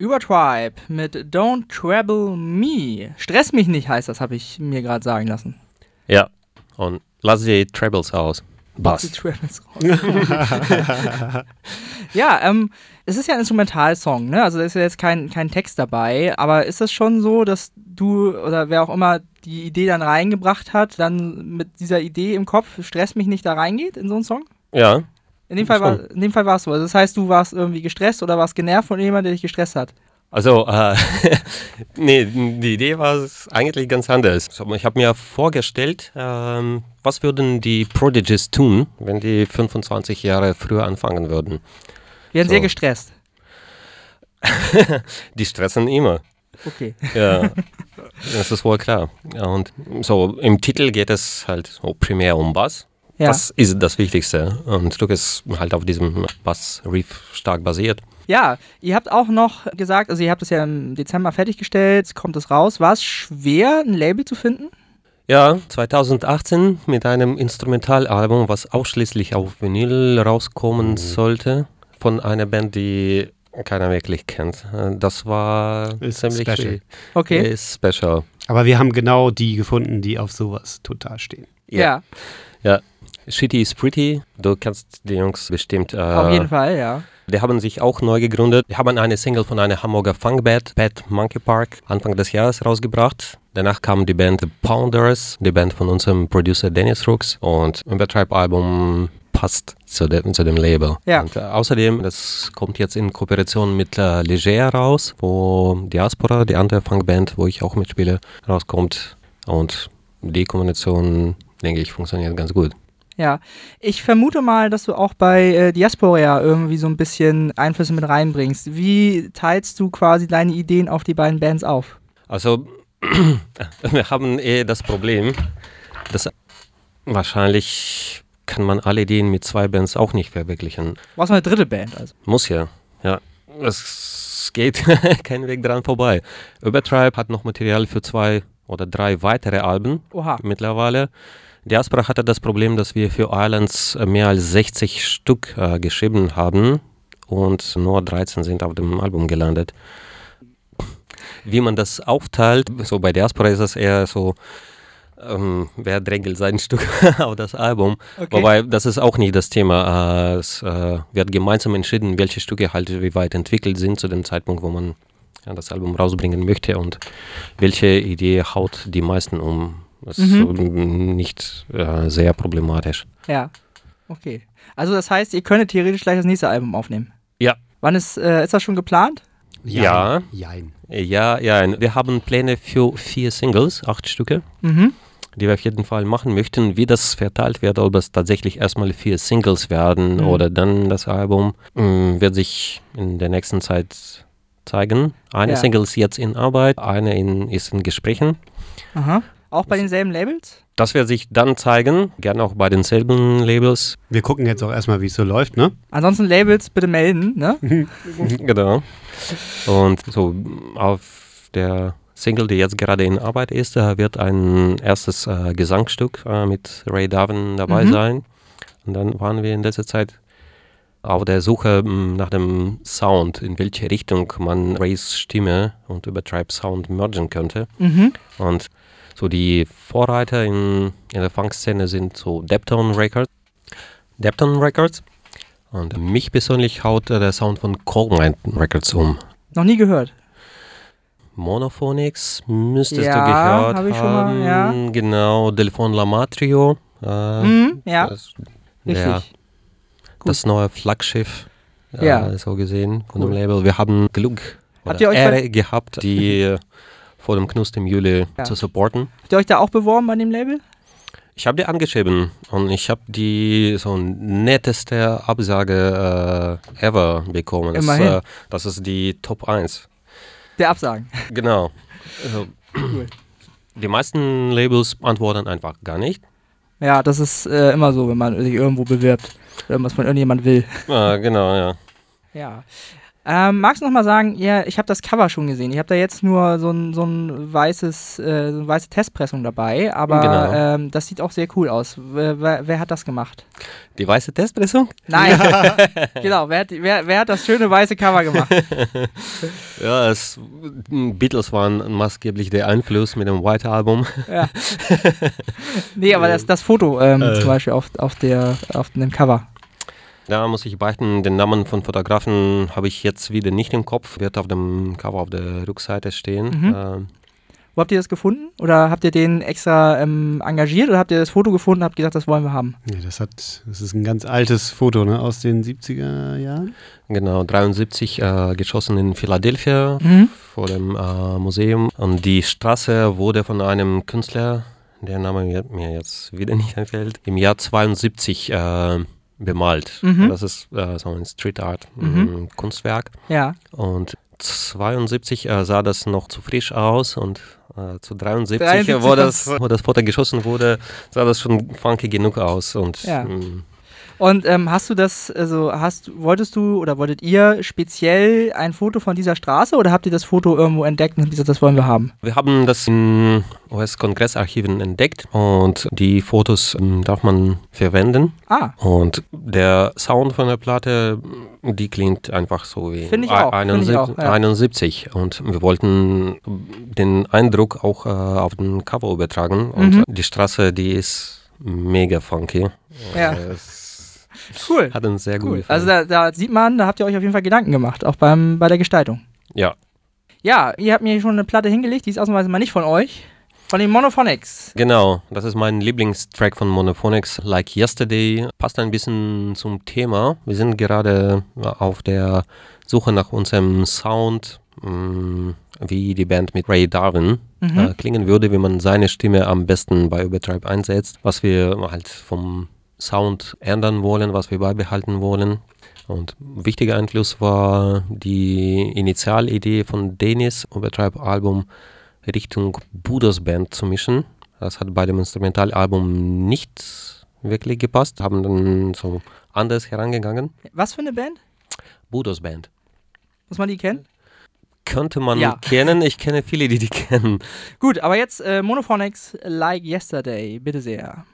Übertribe mit Don't Trouble Me. Stress mich nicht heißt das, habe ich mir gerade sagen lassen.
Ja, und lass die Trebles aus.
Die
Bass.
Trebles raus. ja, ähm, es ist ja ein Instrumentalsong, ne? Also da ist ja jetzt kein, kein Text dabei, aber ist das schon so, dass du oder wer auch immer die Idee dann reingebracht hat, dann mit dieser Idee im Kopf, stress mich nicht da reingeht in so einen Song?
Ja,
In dem Fall, war, in dem Fall war es so. Also das heißt, du warst irgendwie gestresst oder warst genervt von jemandem, der dich gestresst hat.
Also, äh, nee, die Idee war eigentlich ganz anders. Ich habe mir vorgestellt, ähm, was würden die Prodigies tun, wenn die 25 Jahre früher anfangen würden.
Wir werden
So.
sehr gestresst.
Die stressen immer.
Okay.
Ja, das ist wohl klar. Ja, Und so im Titel geht es halt so primär um Bass.
Ja.
Das ist das Wichtigste. Und das Stück ist halt auf diesem Bass-Riff stark basiert.
Ja, ihr habt auch noch gesagt, also ihr habt es ja im Dezember fertiggestellt, kommt es raus. War es schwer, ein Label zu finden?
Ja, 2018 mit einem Instrumentalalbum, was ausschließlich auf Vinyl rauskommen sollte, von einer Band, die keiner wirklich kennt. Das war
Ist
ziemlich
special.
schwierig.
Okay.
Ist special.
Aber wir haben genau die gefunden, die auf sowas total stehen.
ja.
Ja. Shitty is Pretty, du kennst die Jungs bestimmt. Äh,
auf jeden Fall, ja.
Die haben sich auch neu gegründet. Die haben eine Single von einer Hamburger Funkband, Bad Monkey Park, Anfang des Jahres rausgebracht. Danach kam die Band The Pounders, die Band von unserem Producer Dennis Rooks. Und Übertreib-Album passt zu dem, zu dem Label.
Ja.
Und äh, außerdem, das kommt jetzt in Kooperation mit äh, Leger raus, wo Diaspora, die andere Funkband, wo ich auch mitspiele, rauskommt. Und die Kombination, denke ich, funktioniert ganz gut.
Ja, ich vermute mal, dass du auch bei äh, Diaspora irgendwie so ein bisschen Einflüsse mit reinbringst. Wie teilst du quasi deine Ideen auf die beiden Bands auf?
Also, wir haben eh das Problem, dass wahrscheinlich kann man alle Ideen mit zwei Bands auch nicht verwirklichen.
Noch eine dritte Band, also.
Muss ja, ja. Es geht kein Weg dran vorbei. Übertribe hat noch Material für zwei oder drei weitere Alben
Oha.
mittlerweile. Diaspora hatte das Problem, dass wir für Islands äh, mehr als 60 Stück äh, geschrieben haben und nur 13 sind auf dem Album gelandet. Wie man das aufteilt, so bei Diaspora ist es eher so, ähm, wer drängelt sein Stück auf das Album.
Okay.
Wobei, das ist auch nicht das Thema. Äh, es äh, wird gemeinsam entschieden, welche Stücke halt wie weit entwickelt sind zu dem Zeitpunkt, wo man ja, das Album rausbringen möchte und welche Idee haut die meisten um. Das ist so, mm, nicht äh, sehr problematisch.
Ja. Okay. Also das heißt, ihr könntet theoretisch gleich das nächste Album aufnehmen.
Ja.
Wann ist, äh, ist das schon geplant?
Ja.
Jein.
Ja, ja, wir haben Pläne für vier Singles, acht Stücke,
Mhm.
die wir auf jeden Fall machen möchten. Wie das verteilt wird, ob es tatsächlich erstmal vier Singles werden
Mhm.
oder dann das Album, mm, wird sich in der nächsten Zeit zeigen. Eine
Ja.
Single ist jetzt in Arbeit, eine in, ist in Gesprächen.
Aha. Auch bei denselben Labels?
Das wird sich dann zeigen, gerne auch bei denselben Labels.
Wir gucken jetzt auch erstmal, wie es so läuft, ne?
Ansonsten Labels bitte melden, ne?
genau. Und so auf der Single, die jetzt gerade in Arbeit ist, da wird ein erstes äh, Gesangsstück äh, mit Ray Darwin dabei
Mhm.
sein. Und dann waren wir in letzter Zeit auf der Suche mh, nach dem Sound, in welche Richtung man Rays Stimme und Übertribe Sound mergen könnte.
Mhm.
Und so die Vorreiter in, in der Funk-Szene sind so Deptone Records. Deptone Records. Und mich persönlich haut äh, der Sound von Cold Mountain Records um.
Noch nie gehört.
Monophonics müsstest
Ja,
du gehört
hab ich schon mal,
haben.
ja.
Genau, Delphon Lamatrio. Äh,
Mhm, ja,
das,
richtig.
ja, das neue Flaggschiff. äh,
Ja.
So gesehen von
Cool.
dem Label. Wir haben Glück
Habt ihr euch
Ehre gehabt, die äh, vor dem Knust im Juli
Ja.
zu supporten.
Habt ihr euch da auch beworben bei dem Label?
Ich habe die angeschrieben und ich habe die so netteste Absage äh, ever bekommen. Das, äh, das ist die Top 1.
Der Absagen.
Genau. Also,
Cool.
die meisten Labels antworten einfach gar nicht.
Ja, das ist äh, immer so, wenn man sich irgendwo bewirbt. Irgendwas von irgendjemand will.
Äh, genau, ja.
Ja. Ähm, magst du noch mal sagen, ja, ich habe das Cover schon gesehen. Ich habe da jetzt nur so ein, so ein weißes, äh, so eine weiße Testpressung dabei, aber
Genau.
ähm, das sieht auch sehr cool aus. Wer, wer, wer hat das gemacht?
Die weiße Testpressung?
Nein, genau. Wer hat, wer, wer hat das schöne weiße Cover gemacht?
Ja, es, Beatles waren maßgeblich der Einfluss mit dem White Album.
Ja. nee, aber das, das Foto ähm,
Äh.
zum Beispiel auf, auf, der, auf dem Cover.
Da muss ich beichten, den Namen von Fotografen habe ich jetzt wieder nicht im Kopf. Wird auf dem Cover auf der Rückseite stehen.
Mhm.
Ähm,
Wo habt ihr das gefunden? Oder habt ihr den extra ähm, engagiert oder habt ihr das Foto gefunden und habt gesagt, das wollen wir haben?
Nee, das hat, das ist ein ganz altes Foto, ne, aus den 70er Jahren.
genau, 73 äh, geschossen in Philadelphia
Mhm.
vor dem äh, Museum. Und die Straße wurde von einem Künstler, der Name mir, mir jetzt wieder nicht einfällt, im Jahr 72 äh, bemalt.
Mhm.
Das ist äh, so ein Street Art
Mhm.
äh, Kunstwerk.
Ja.
Und 72 äh, sah das noch zu frisch aus und äh, zu 73,
73
wo, das, wo das Foto geschossen wurde, sah das schon funky genug aus. Und
Ja.
mm,
Und ähm, hast du das, also hast, wolltest du oder wolltet ihr speziell ein Foto von dieser Straße oder habt ihr das Foto irgendwo entdeckt und gesagt, das wollen wir haben?
wir haben das in US-Kongressarchiven entdeckt und die Fotos ähm, darf man verwenden.
Ah,
Und der Sound von der Platte, die klingt einfach so wie
Find ich auch, find ich auch, ja.
71. Und wir wollten den Eindruck auch äh, auf den Cover übertragen. Und
Mhm.
die Straße, die ist mega funky.
Ja.
Es
cool.
hat uns sehr gut
cool.
gefallen.
Also da, da sieht man, da habt ihr euch auf jeden Fall Gedanken gemacht, auch beim, bei der Gestaltung.
ja,
Ja, ihr habt mir schon eine Platte hingelegt, die ist ausnahmsweise mal nicht von euch, von den Monophonics.
genau. Das ist mein Lieblingstrack von Monophonics, Like Yesterday. Passt ein bisschen zum Thema. Wir sind gerade auf der Suche nach unserem Sound, mh, wie die Band mit Ray Darwin
Mhm.
äh, klingen würde, wie man seine Stimme am besten bei Übertreib einsetzt, was wir halt vom Sound ändern wollen, was wir beibehalten wollen. Und wichtiger Einfluss war die Initialidee von Denis, Übertreib-Album Richtung Budos Band zu mischen. Das hat bei dem Instrumentalalbum nicht wirklich gepasst, haben dann so anders herangegangen.
Was für eine Band?
Budos Band.
Muss man die kennen?
Könnte man
Ja.
kennen, ich kenne viele, die die kennen.
Gut, aber jetzt äh, Monophonics Like Yesterday, bitte sehr.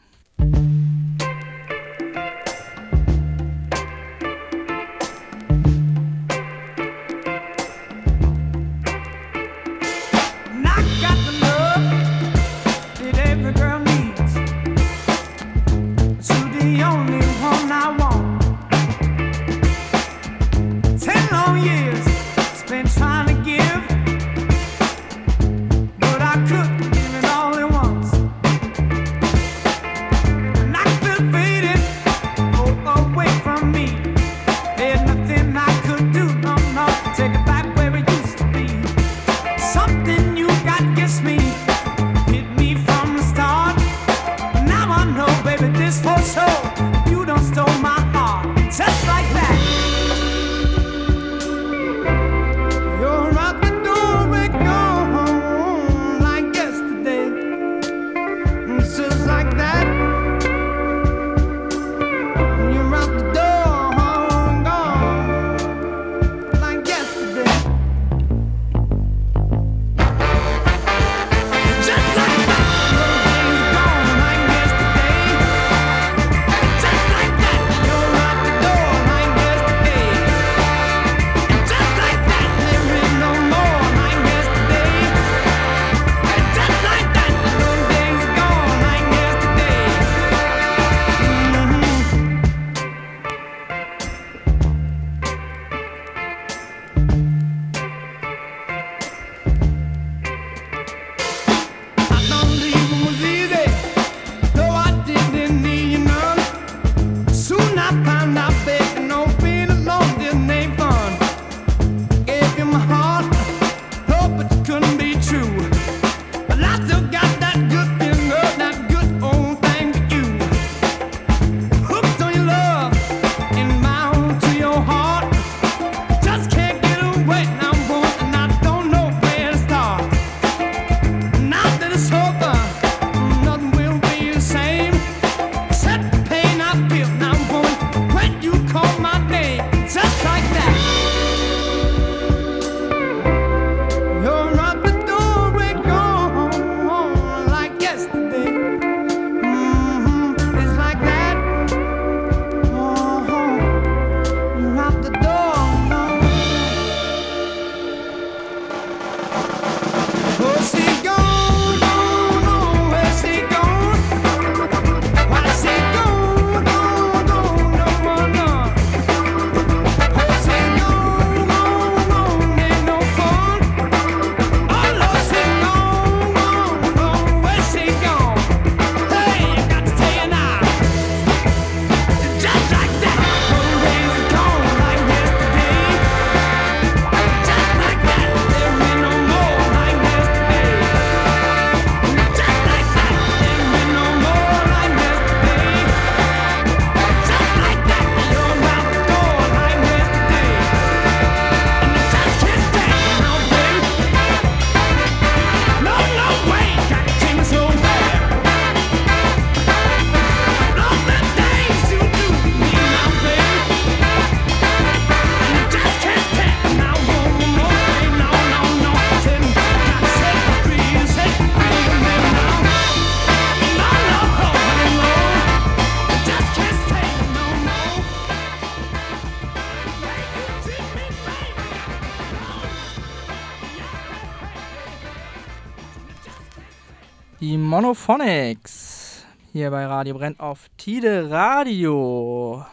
Die Monophonics. Hier bei Radio Brennt auf Tide Radio.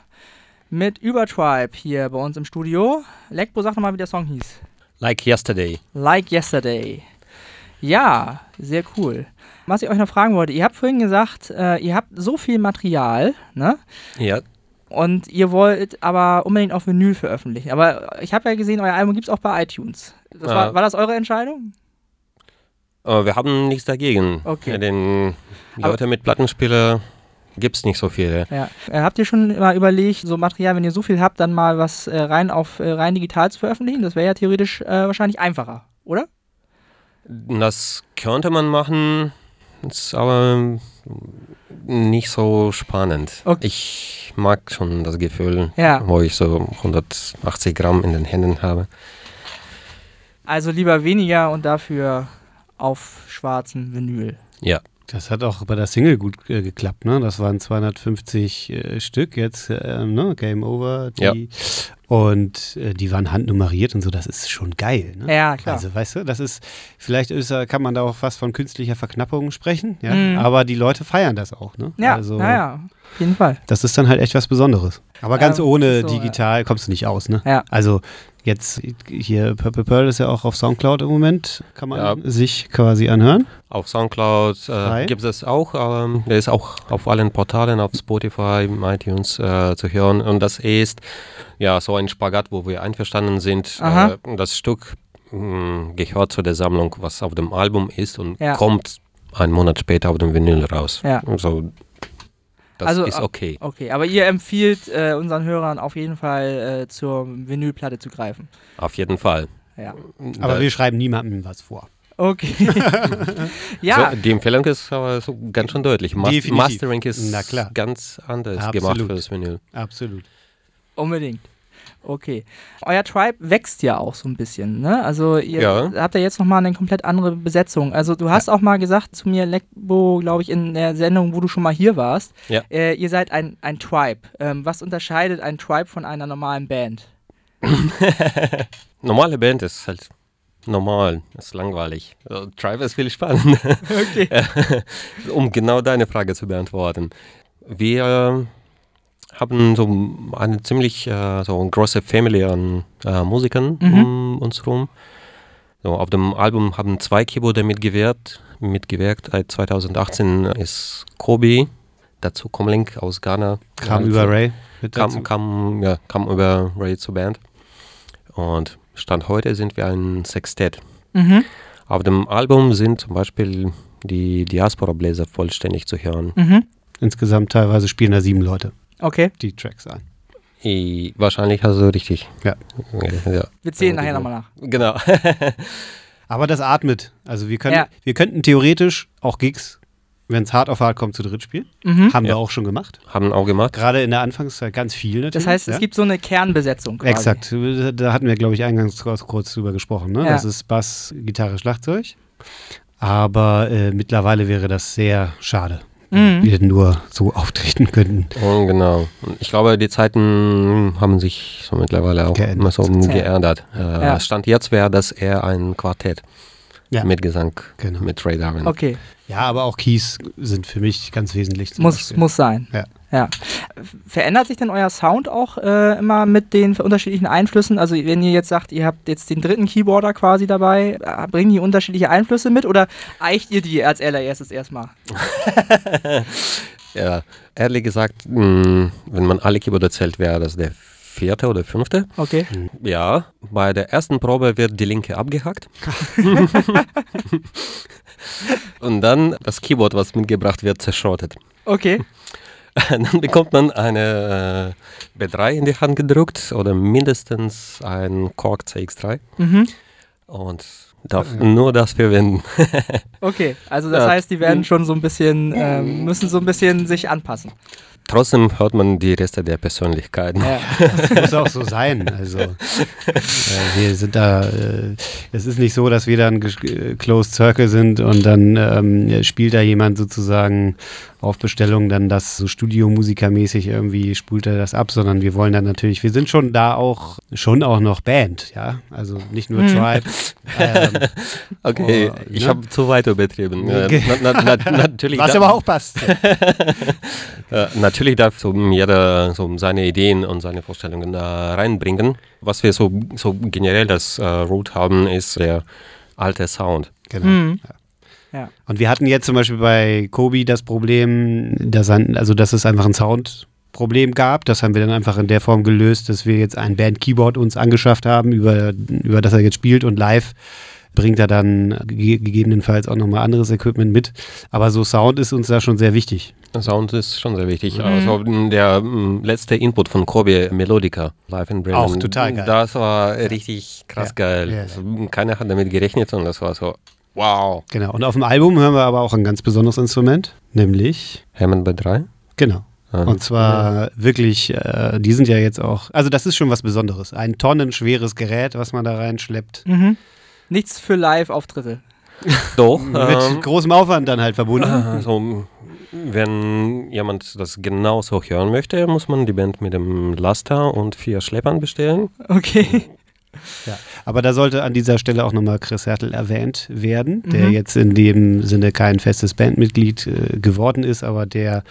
Mit Übertribe hier bei uns im Studio. Lekbo, sag nochmal, wie der Song hieß.
Like Yesterday.
Like Yesterday. Ja, sehr cool. Was ich euch noch fragen wollte, ihr habt vorhin gesagt, äh, ihr habt so viel Material, ne?
Ja,
Und ihr wollt aber unbedingt auf Vinyl veröffentlichen. Aber ich habe ja gesehen, euer Album gibt es auch bei iTunes. Das war, war das eure Entscheidung?
Aber wir haben nichts dagegen.
Okay.
Denn
Aber-
Leute mit Plattenspieler gibt es nicht so viele.
Ja. Äh, habt ihr schon mal überlegt, so Material, wenn ihr so viel habt, dann mal was äh, rein auf äh, rein digital zu veröffentlichen? Das wäre ja theoretisch äh, wahrscheinlich einfacher, oder?
Das könnte man machen, ist aber nicht so spannend.
Okay.
Ich mag schon das Gefühl,
Ja.
wo ich so 180 Gramm in den Händen habe.
Also lieber weniger und dafür auf schwarzen Vinyl.
Ja,
Das hat auch bei der Single gut äh, geklappt, ne? Das waren 250 äh, Stück jetzt, äh, ne? Game Over. Die,
Ja.
Und äh, die waren handnummeriert und so, das ist schon geil, ne?
Ja, klar.
Also, weißt du, das ist, vielleicht ist, da- kann man da auch was von künstlicher Verknappung sprechen, ja.
Mhm.
Aber die Leute feiern das auch, ne?
ja,
Also,
naja, auf jeden Fall.
das ist dann halt echt was Besonderes. Aber ganz
Ähm,
ohne
so,
digital kommst du nicht aus, ne?
Ja.
Also, jetzt hier, Purple Pearl ist ja auch auf Soundcloud im Moment, kann man
Ja.
sich quasi anhören.
auf Soundcloud äh, gibt es auch. Ähm, der ist auch auf allen Portalen, auf Spotify, iTunes äh, zu hören. Und das ist ja so ein Spagat, wo wir einverstanden sind. Äh, das Stück mh, gehört zu der Sammlung, was auf dem Album ist und
Ja.
kommt einen Monat später auf dem Vinyl raus.
Ja.
Also, das
Also,
ist
äh,
okay.
Okay, aber ihr empfiehlt äh, unseren Hörern auf jeden Fall äh, zur Vinylplatte zu greifen.
Auf jeden Fall.
Ja.
Aber
Da-
wir schreiben niemandem was vor.
Okay. ja,
So, die Empfehlung ist aber so ganz schön deutlich. Mas
Definitiv.
Mastering ist
Na klar.
ganz anders
Absolut.
gemacht für das Vinyl.
Absolut.
unbedingt. Okay. Euer Tribe wächst ja auch so ein bisschen, ne? Also ihr
Ja.
habt ja jetzt nochmal eine komplett andere Besetzung. Also du hast auch mal gesagt zu mir, Lekbo, glaube ich, in der Sendung, wo du schon mal hier warst,
Ja.
äh, ihr seid ein, ein Tribe. Ähm, was unterscheidet ein Tribe von einer normalen Band?
Normale Band ist halt normal, ist langweilig. Äh, Tribe ist viel spannender.
Okay.
um genau deine Frage zu beantworten. Wir haben so eine ziemlich äh, so eine große Family an äh, Musikern
Mhm.
um uns herum. So, auf dem Album haben zwei Keyboarder mitgewirkt. mitgewirkt. Seit 2018 ist Kobe, dazu Comlink aus Ghana.
Kam über Ray. mit dazu.
kam, kam, ja, kam über Ray zur Band. Und Stand heute sind wir ein Sextett.
Mhm.
Auf dem Album sind zum Beispiel die Diaspora-Bläser vollständig zu hören.
Mhm.
Insgesamt teilweise spielen da sieben Leute
Okay.
die Tracks ein.
I, wahrscheinlich hast du richtig.
Ja.
ja.
Wir zählen nachher nochmal nach.
Genau.
Aber das atmet. Also wir können,
Ja.
wir könnten theoretisch auch Gigs, wenn es hart auf hart kommt, zu dritt spielen.
Mhm.
Haben wir
Ja.
auch schon gemacht.
Haben auch gemacht.
Gerade in der Anfangszeit ganz viel natürlich.
Das heißt,
ja?
es gibt so eine Kernbesetzung quasi.
Exakt. Da hatten wir, glaube ich, eingangs kurz, kurz drüber gesprochen. Ne?
Ja.
Das ist Bass, Gitarre, Schlagzeug. Aber äh, mittlerweile wäre das sehr schade,
Mhm.
wir nur so auftreten könnten.
Und genau. Ich glaube, die Zeiten haben sich so mittlerweile auch
Geändert.
immer so
Ja.
geändert. Äh,
Ja.
Stand jetzt wäre das eher ein Quartett
Ja.
mit Gesang,
Genau.
mit Ray Darwin.
Okay,
Ja, aber auch Keys sind für mich ganz wesentlich.
muss,
Beispiel.
muss sein.
Ja.
ja. Verändert sich denn euer Sound auch äh, immer mit den unterschiedlichen Einflüssen? Also wenn ihr jetzt sagt, ihr habt jetzt den dritten Keyboarder quasi dabei, äh, bringen die unterschiedliche Einflüsse mit oder eicht ihr die als allererstes erstmal?
Ja, ehrlich gesagt, mh, wenn man alle Keyboarder zählt, wäre das der vierte oder fünfte.
Okay.
Ja, bei der ersten Probe wird die linke abgehackt. Und dann das Keyboard, was mitgebracht wird, zerschrottet.
Okay.
Dann bekommt man eine äh, B3 in die Hand gedrückt oder mindestens ein Korg CX3
Mhm.
und darf nur das verwenden.
Okay. Also das
Ja.
heißt, die werden schon so ein bisschen, ähm, müssen so ein bisschen sich anpassen.
Trotzdem hört man die Reste der Persönlichkeit.
Ja.
muss auch so sein. Also äh, wir sind da, äh, es ist nicht so, dass wir dann äh, Closed Circle sind und dann ähm, spielt da jemand sozusagen auf Bestellung dann das so Studiomusikermäßig irgendwie spult er das ab, sondern wir wollen dann natürlich, wir sind schon da auch schon auch noch Band, ja, also nicht nur Tribe. ähm,
Okay,
Oh,
ich
ne?
habe zu weit übertrieben.
Okay.
Na, na, na, natürlich,
was aber auch passt.
äh, natürlich darf so jeder so seine Ideen und seine Vorstellungen da reinbringen. Was wir so, so generell das äh, Root haben, ist der alte Sound.
Genau.
Mhm.
Ja.
Ja.
Und wir hatten jetzt zum Beispiel bei Kobi das Problem, dass, ein, also dass es einfach ein Soundproblem gab. Das haben wir dann einfach in der Form gelöst, dass wir jetzt ein Band-Keyboard uns angeschafft haben, über, über das er jetzt spielt und live bringt er dann ge gegebenenfalls auch nochmal anderes Equipment mit. Aber so Sound ist uns da schon sehr wichtig.
Sound ist schon sehr wichtig.
Mhm.
Also der letzte Input von Kobe Melodica live in Bremen.
Auch total geil.
Das war richtig krass
Ja.
geil.
Ja, ja.
Also, keiner hat damit gerechnet und das war so, wow.
Genau. Und auf dem Album hören wir aber auch ein ganz besonderes Instrument, nämlich,
Hammond bei drei.
genau.
Ah.
Und zwar wirklich, äh, die sind ja jetzt auch, also das ist schon was Besonderes. Ein tonnenschweres Gerät, was man da reinschleppt.
Mhm. Nichts für Live-Auftritte.
Doch.
Mit
ähm,
großem Aufwand dann halt verbunden.
Also, wenn jemand das genau so hören möchte, muss man die Band mit dem Laster und vier Schleppern bestellen.
Okay.
Ja. Aber da sollte an dieser Stelle auch nochmal Chris Hertel erwähnt werden, der
Mhm.
jetzt in dem Sinne kein festes Bandmitglied äh, geworden ist, aber der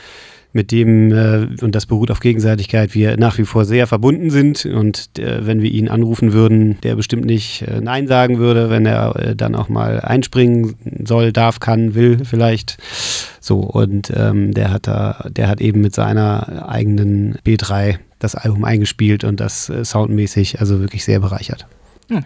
mit dem, äh, und das beruht auf Gegenseitigkeit, wir nach wie vor sehr verbunden sind und äh, wenn wir ihn anrufen würden, der bestimmt nicht äh, Nein sagen würde, wenn er äh, dann auch mal einspringen soll, darf, kann, will vielleicht. So, und ähm, der hat da, der hat eben mit seiner eigenen B3 das Album eingespielt und das äh, soundmäßig also wirklich sehr bereichert.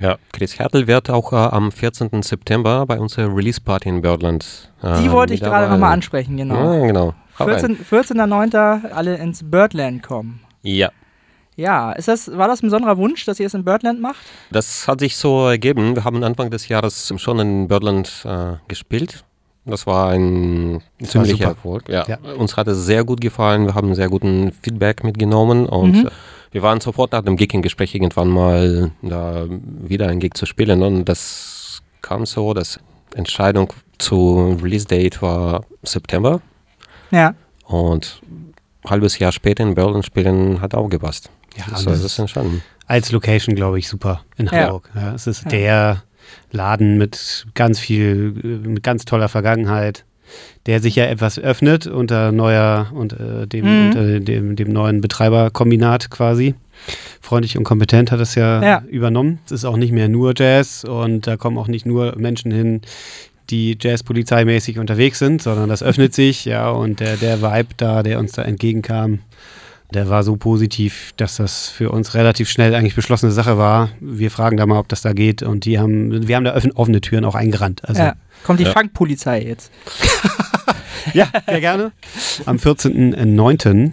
Ja, Chris Hertel wird auch äh, am 14. September bei unserer Release-Party in Birdland. Äh,
Die wollte ich gerade nochmal ansprechen, genau.
Ja, genau. Hau rein.
14 14.09. alle ins Birdland kommen.
Ja,
Ja, ist das, war das ein besonderer Wunsch, dass ihr es in Birdland macht?
das hat sich so ergeben. Wir haben Anfang des Jahres schon in Birdland äh, gespielt. Das war ein
Das war
ziemlicher
super.
Erfolg. Ja.
Ja.
Uns hat es sehr gut gefallen. Wir haben sehr guten Feedback mitgenommen und
Mhm.
wir waren sofort nach dem Gig im Gespräch, irgendwann mal da wieder ein Gig zu spielen. Und das kam so, dass Entscheidung zu Release Date war September
Ja.
und ein halbes Jahr später in Berlin spielen hat auch gepasst.
Ja,
so ist es entstanden.
als Location, glaube ich, super in
Ja.
Hamburg. Ja. es ist
Ja.
der Laden mit ganz viel, mit ganz toller Vergangenheit, der sich ja etwas öffnet unter neuer und äh, dem,
Mhm.
unter dem, dem neuen Betreiberkombinat quasi. Freundlich und kompetent hat es ja,
Ja.
übernommen. Es ist auch nicht mehr nur Jazz und da kommen auch nicht nur Menschen hin, die Jazz-polizeimäßig unterwegs sind, sondern das öffnet sich, ja, und der, der Vibe da, der uns da entgegenkam, der war so positiv, dass das für uns relativ schnell eigentlich beschlossene Sache war. Wir fragen da mal, ob das da geht und die haben, wir haben da offen, offene Türen auch eingerannt. Also
ja. Kommt die
Ja.
Funkpolizei jetzt.
ja, sehr gerne. Am 14.09. Äh,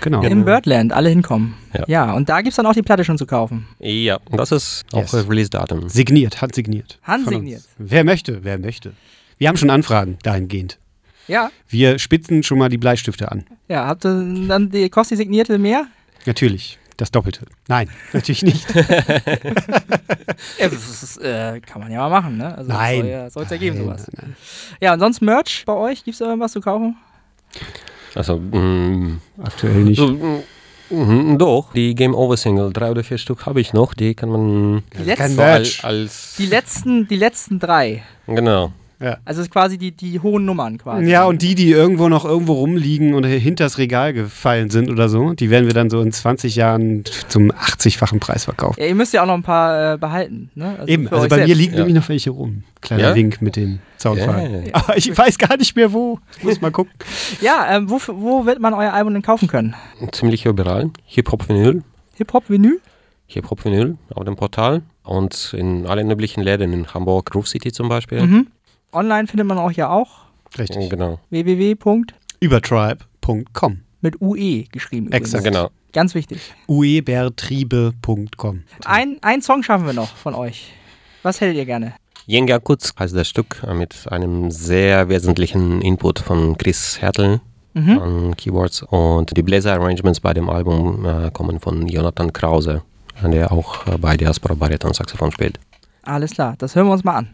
genau.
Im Birdland, alle hinkommen.
Ja.
Ja, und da gibt es dann auch die Platte schon zu kaufen.
Ja, und das ist auch
Yes.
das Release-Datum.
Signiert, handsigniert.
Handsigniert.
Wer möchte, wer möchte. Wir haben schon Anfragen dahingehend.
Ja,
Wir spitzen schon mal die Bleistifte an.
ja, habt ihr dann die Kosti signierte mehr?
Natürlich. Das Doppelte. Nein, natürlich nicht.
Ja, das ist, äh, kann man ja mal machen, ne? Also
Nein.
Soll ja, soll's ja geben,
Nein,
sowas.
nein, nein.
Ja, und sonst Merch bei euch? Gibt es irgendwas zu kaufen?
Also, mh,
Aktuell nicht.
so, mh, mh, doch, die Game Over Single, drei oder vier Stück habe ich noch, die kann man
Die
Kein
letzten,
so al-
Merch.
als,
die letzten, die letzten drei.
genau.
Also es ist quasi die, die hohen Nummern quasi.
Ja, und die, die irgendwo noch irgendwo rumliegen und hinters Regal gefallen sind oder so, die werden wir dann so in 20 Jahren zum 80-fachen Preis verkaufen.
Ja, ihr müsst ja auch noch ein paar äh, behalten, ne? Also
Eben, also bei mir
selbst.
liegen
Ja.
nämlich noch welche rum. Kleiner
Ja?
Wink mit den Soundfallen.
Ja.
Aber ich weiß gar nicht mehr wo. Ich muss mal gucken.
Ja, ähm, wo, wo wird man euer Album denn kaufen können?
Ziemlich überall. Hip-Hop-Vinyl,
Hip-Hop-Vinyl?
Hip-Hop-Vinyl auf dem Portal und in allen üblichen Läden in Hamburg, Groove City zum Beispiel.
Mhm. Online findet man euch ja auch.
Richtig.
Genau.
www.
Übertribe.com.
mit UE geschrieben. übrigens.
Exakt.
Genau.
Ganz wichtig.
uebertriebe.com.
Ein, ein Song schaffen wir noch von euch. Was hättet ihr gerne?
Jenga Kutz heißt das Stück äh, mit einem sehr wesentlichen Input von Chris Hertel. an Keyboards. Und die Bläser-Arrangements bei dem Album äh, kommen von Jonathan Krause, der auch äh, bei Diaspora Bariton Saxophon spielt.
Alles klar, das hören wir uns mal an.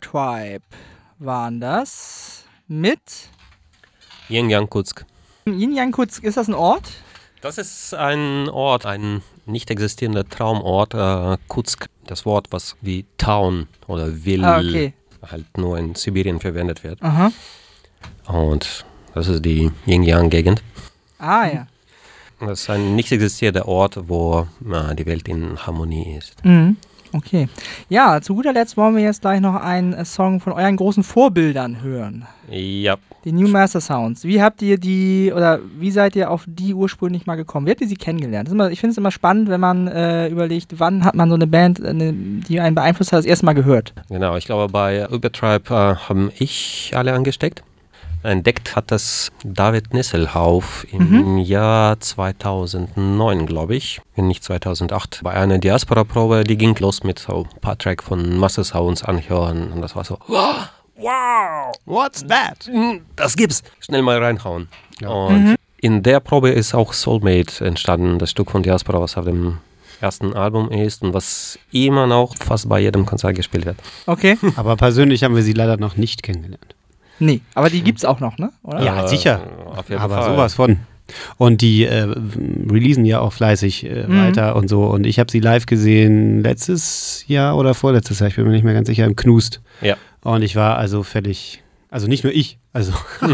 Übertribe waren das mit
Yin Yang Kutsk.
Yin Yang Kutsk. Ist das ein Ort?
Das ist ein Ort, ein nicht existierender Traumort. Äh, Kutsk, das Wort, was wie Town oder Will
Ah, okay.
halt nur in Sibirien verwendet wird.
Aha.
Und das ist die Yin-Yang-Gegend.
Ah ja.
Das ist ein nicht existierender Ort, wo äh, die Welt in Harmonie ist.
Mhm. Okay. Ja, zu guter Letzt wollen wir jetzt gleich noch einen äh, Song von euren großen Vorbildern hören.
Ja,
Die New Master Sounds. Wie habt ihr die oder wie seid ihr auf die ursprünglich mal gekommen? Wie habt ihr sie kennengelernt? Immer, ich finde es immer spannend, wenn man äh, überlegt, wann hat man so eine Band, äh, eine, die einen beeinflusst hat, das erste Mal gehört.
genau. Ich glaube, bei Übertribe äh, haben ich alle angesteckt. Entdeckt hat das David Nisselhauf im Jahr 2009, glaube ich, wenn nicht 2008, bei einer Diaspora-Probe. Die ging los mit so ein paar Tracks von Master Sounds anhören und das war so, wow,
What's that?
Das gibt's. Schnell mal reinhauen.
Ja.
Und in der Probe ist auch Soulmate entstanden, das Stück von Diaspora, was auf dem ersten Album ist und was immer noch fast bei jedem Konzert gespielt wird.
Okay.
Aber persönlich haben wir sie leider noch nicht kennengelernt.
Nee, aber die gibt's auch noch, ne? Oder?
Ja,
Äh,
sicher.
Auf jeden
Aber
Fall.
sowas von. Und die äh, releasen ja auch fleißig äh,
Mhm.
weiter und so. Und ich habe sie live gesehen letztes Jahr oder vorletztes Jahr, ich bin mir nicht mehr ganz sicher, im Knust.
Ja.
Und ich war also völlig, also nicht nur ich, also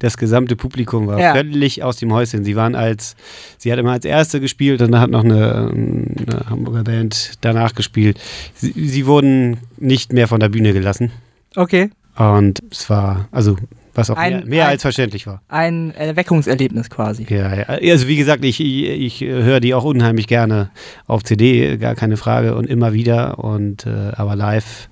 das gesamte Publikum war
Ja.
völlig aus dem Häuschen. Sie waren als, sie hat immer als Erste gespielt und dann hat noch eine, eine Hamburger Band danach gespielt. Sie, sie wurden nicht mehr von der Bühne gelassen.
Okay.
Und es war, also, was auch
Ein-
mehr, mehr
ein-
als verständlich war.
Ein Erweckungserlebnis quasi.
Ja, ja. Also wie gesagt, ich, ich, ich höre die auch unheimlich gerne auf CD, gar keine Frage und immer wieder. Und äh, aber live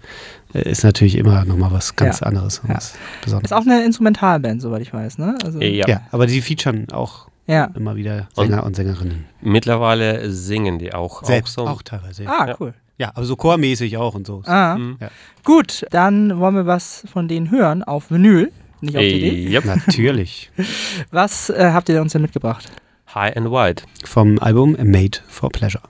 äh, ist natürlich immer nochmal was ganz
Ja.
anderes und
Ja.
was Besonderes.
Ist auch eine Instrumentalband, soweit ich weiß, ne? Also,
Ja.
ja. aber die featuren auch
ja.
immer wieder
Und-
Sänger und, Sängerinnen.
Mittlerweile singen die auch.
Selbst
auch
auch,
so.
teilweise. Ja.
Ah,
Ja.
cool.
Ja, aber so chormäßig auch und so.
Ah.
Mhm.
Ja.
Gut, dann wollen wir was von denen hören auf Vinyl, nicht auf CD.
Äh, Yep.
Natürlich.
Was äh, habt ihr uns denn mitgebracht?
High and Wide.
Vom Album Made for Pleasure.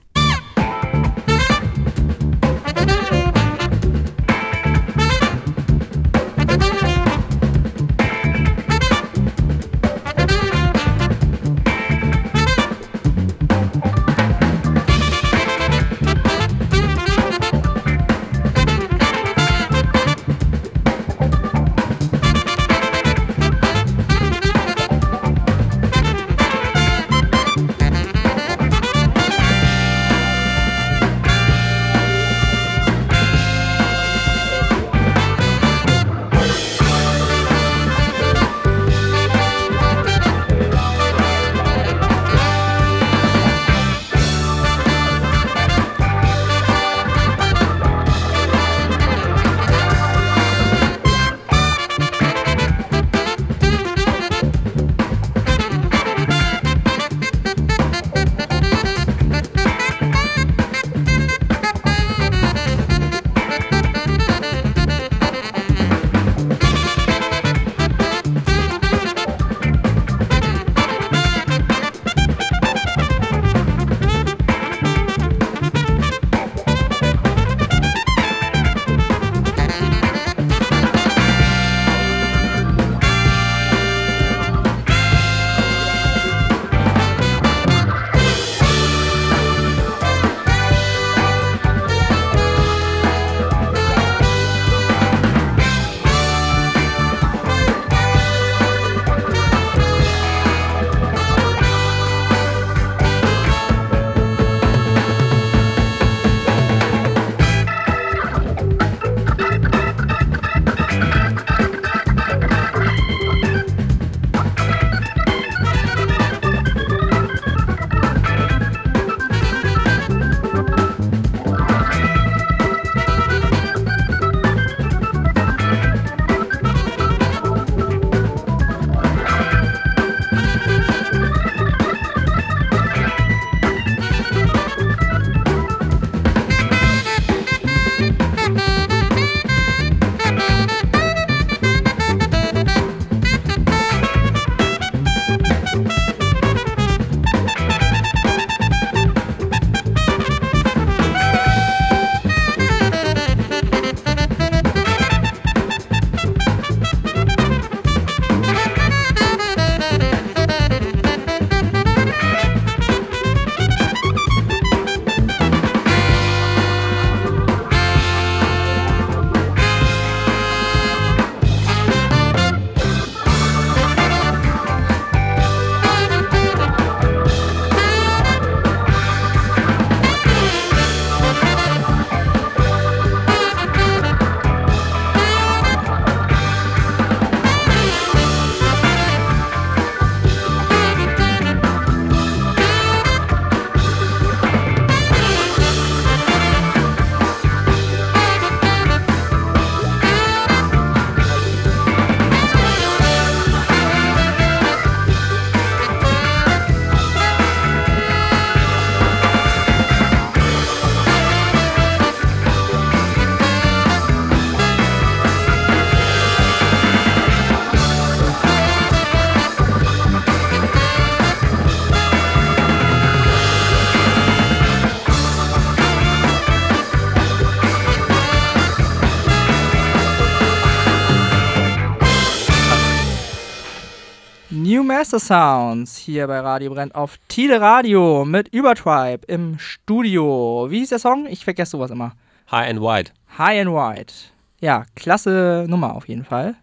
Master Sounds hier bei Radio Brennt auf Tide Radio mit Übertribe im Studio. Wie hieß der Song? Ich vergesse sowas immer.
High and Wide.
High and White. Ja, klasse Nummer auf jeden Fall.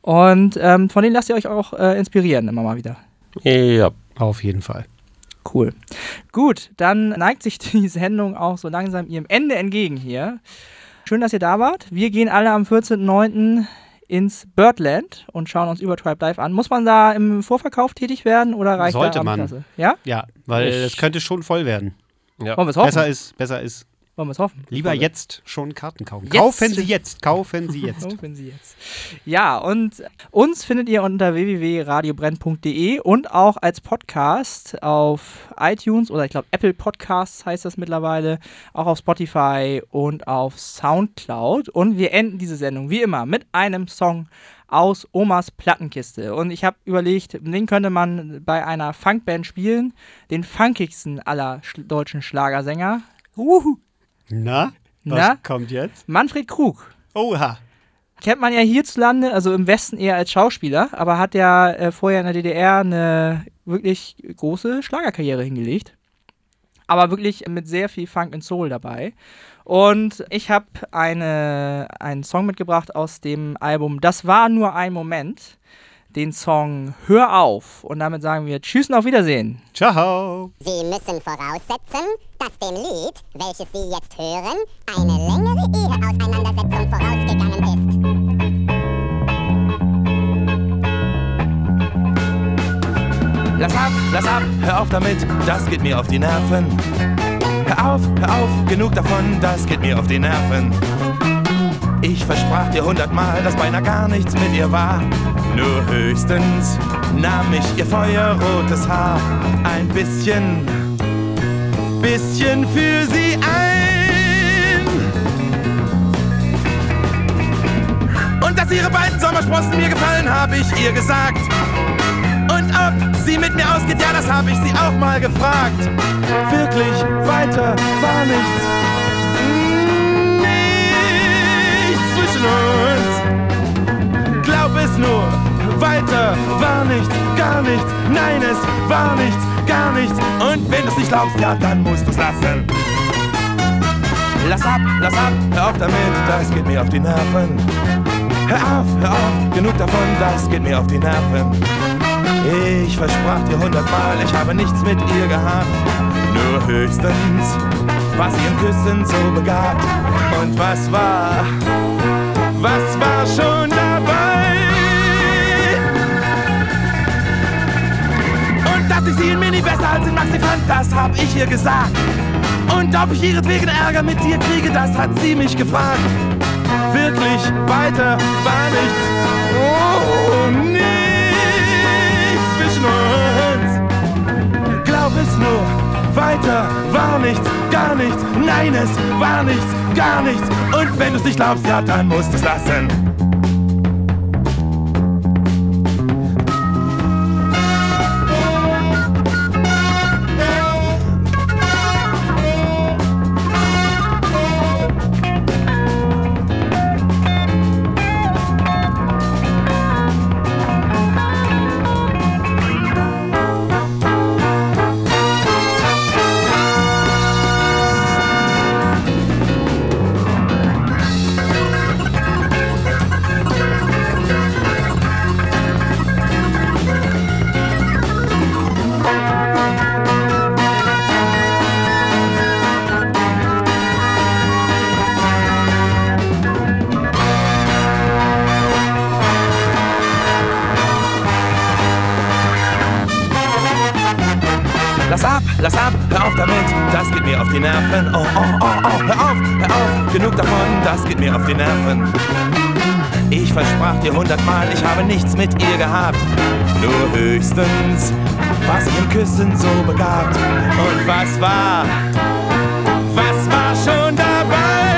Und ähm, von denen lasst ihr euch auch äh, inspirieren immer mal wieder.
Ja.
Auf jeden Fall.
Cool. Gut, dann neigt sich die Sendung auch so langsam ihrem Ende entgegen hier. Schön, dass ihr da wart. Wir gehen alle am 14.09. ins Birdland und schauen uns Übertribe live an. Muss man da im Vorverkauf tätig werden oder reicht
Sollte
da
man.
Ja?
Ja, weil es könnte schon voll werden.
ja.
Wollen wir es hoffen?
Besser ist, besser ist.
Wollen wir es hoffen?
Lieber
wir-
jetzt schon Karten kaufen.
Jetzt
Kaufen Sie jetzt, kaufen Sie jetzt.
Kaufen Sie jetzt. Ja, und uns findet ihr unter www.radiobrenn.de und auch als Podcast auf iTunes oder ich glaube Apple Podcasts heißt das mittlerweile, auch auf Spotify und auf Soundcloud. Und wir enden diese Sendung wie immer mit einem Song aus Omas Plattenkiste. Und ich habe überlegt, den könnte man bei einer Funkband spielen. Den funkigsten aller schl deutschen Schlagersänger. Uhu.
Na? Was
Na?
kommt jetzt?
Manfred Krug.
Oha.
Kennt man ja hierzulande, also im Westen eher als Schauspieler, aber hat ja äh, vorher in der DDR eine wirklich große Schlagerkarriere hingelegt. Aber wirklich mit sehr viel Funk und Soul dabei. Und ich habe eine, einen Song mitgebracht aus dem Album Das war nur ein Moment. Den Song Hör auf. Und damit sagen wir Tschüss und auf Wiedersehen.
Ciao.
Sie müssen voraussetzen, dass dem Lied, welches Sie jetzt hören, eine längere Eheauseinandersetzung vorausgegangen ist.
Lass ab, lass ab, hör auf damit, das geht mir auf die Nerven. Hör auf, hör auf, genug davon, das geht mir auf die Nerven. Ich versprach dir hundertmal, dass beinahe gar nichts mit ihr war. Nur höchstens nahm ich ihr feuerrotes Haar ein bisschen, bisschen für sie ein. Und dass ihre beiden Sommersprossen mir gefallen, habe ich ihr gesagt. Und ob sie mit mir ausgeht, ja, das habe ich sie auch mal gefragt. Wirklich, weiter war nichts. Uns. Glaub es nur, weiter war nichts, gar nichts. Nein, es war nichts, gar nichts. Und wenn du es nicht glaubst, ja, dann musst du es lassen. Lass ab, lass ab, hör auf damit, das geht mir auf die Nerven. Hör auf, hör auf, genug davon, das geht mir auf die Nerven. Ich versprach dir hundertmal, ich habe nichts mit ihr gehabt. Nur höchstens war sie im Küssen so begabt. Und was war, was war schon dabei? Und dass ich sie in Mini besser als in Maxi fand, das hab ich ihr gesagt. Und ob ich ihretwegen Ärger mit dir kriege, das hat sie mich gefragt. Wirklich, weiter war nichts. Oh, nichts zwischen uns. Glaub es nur, weiter war nichts, gar nichts. Nein, es war nichts, gar nichts. Und wenn du es nicht glaubst, ja, dann musst du es lassen. Mit ihr gehabt. Nur höchstens war sie im Küssen so begabt. Und was war, was war schon dabei?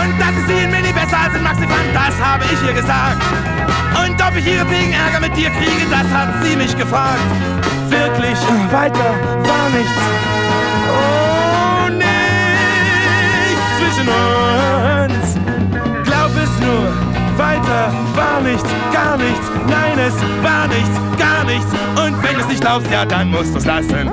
Und dass ich sie in Mini besser als in Maxi fand, das habe ich ihr gesagt. Und ob ich ihretwegen Ärger mit dir kriege, das hat sie mich gefragt. Wirklich, weiter war nichts. Oh, nichts zwischen uns. Nur, weiter weiter war nichts, gar nichts, nein, es war nichts, gar nichts. Und wenn du es nicht glaubst, ja, dann musst du es lassen.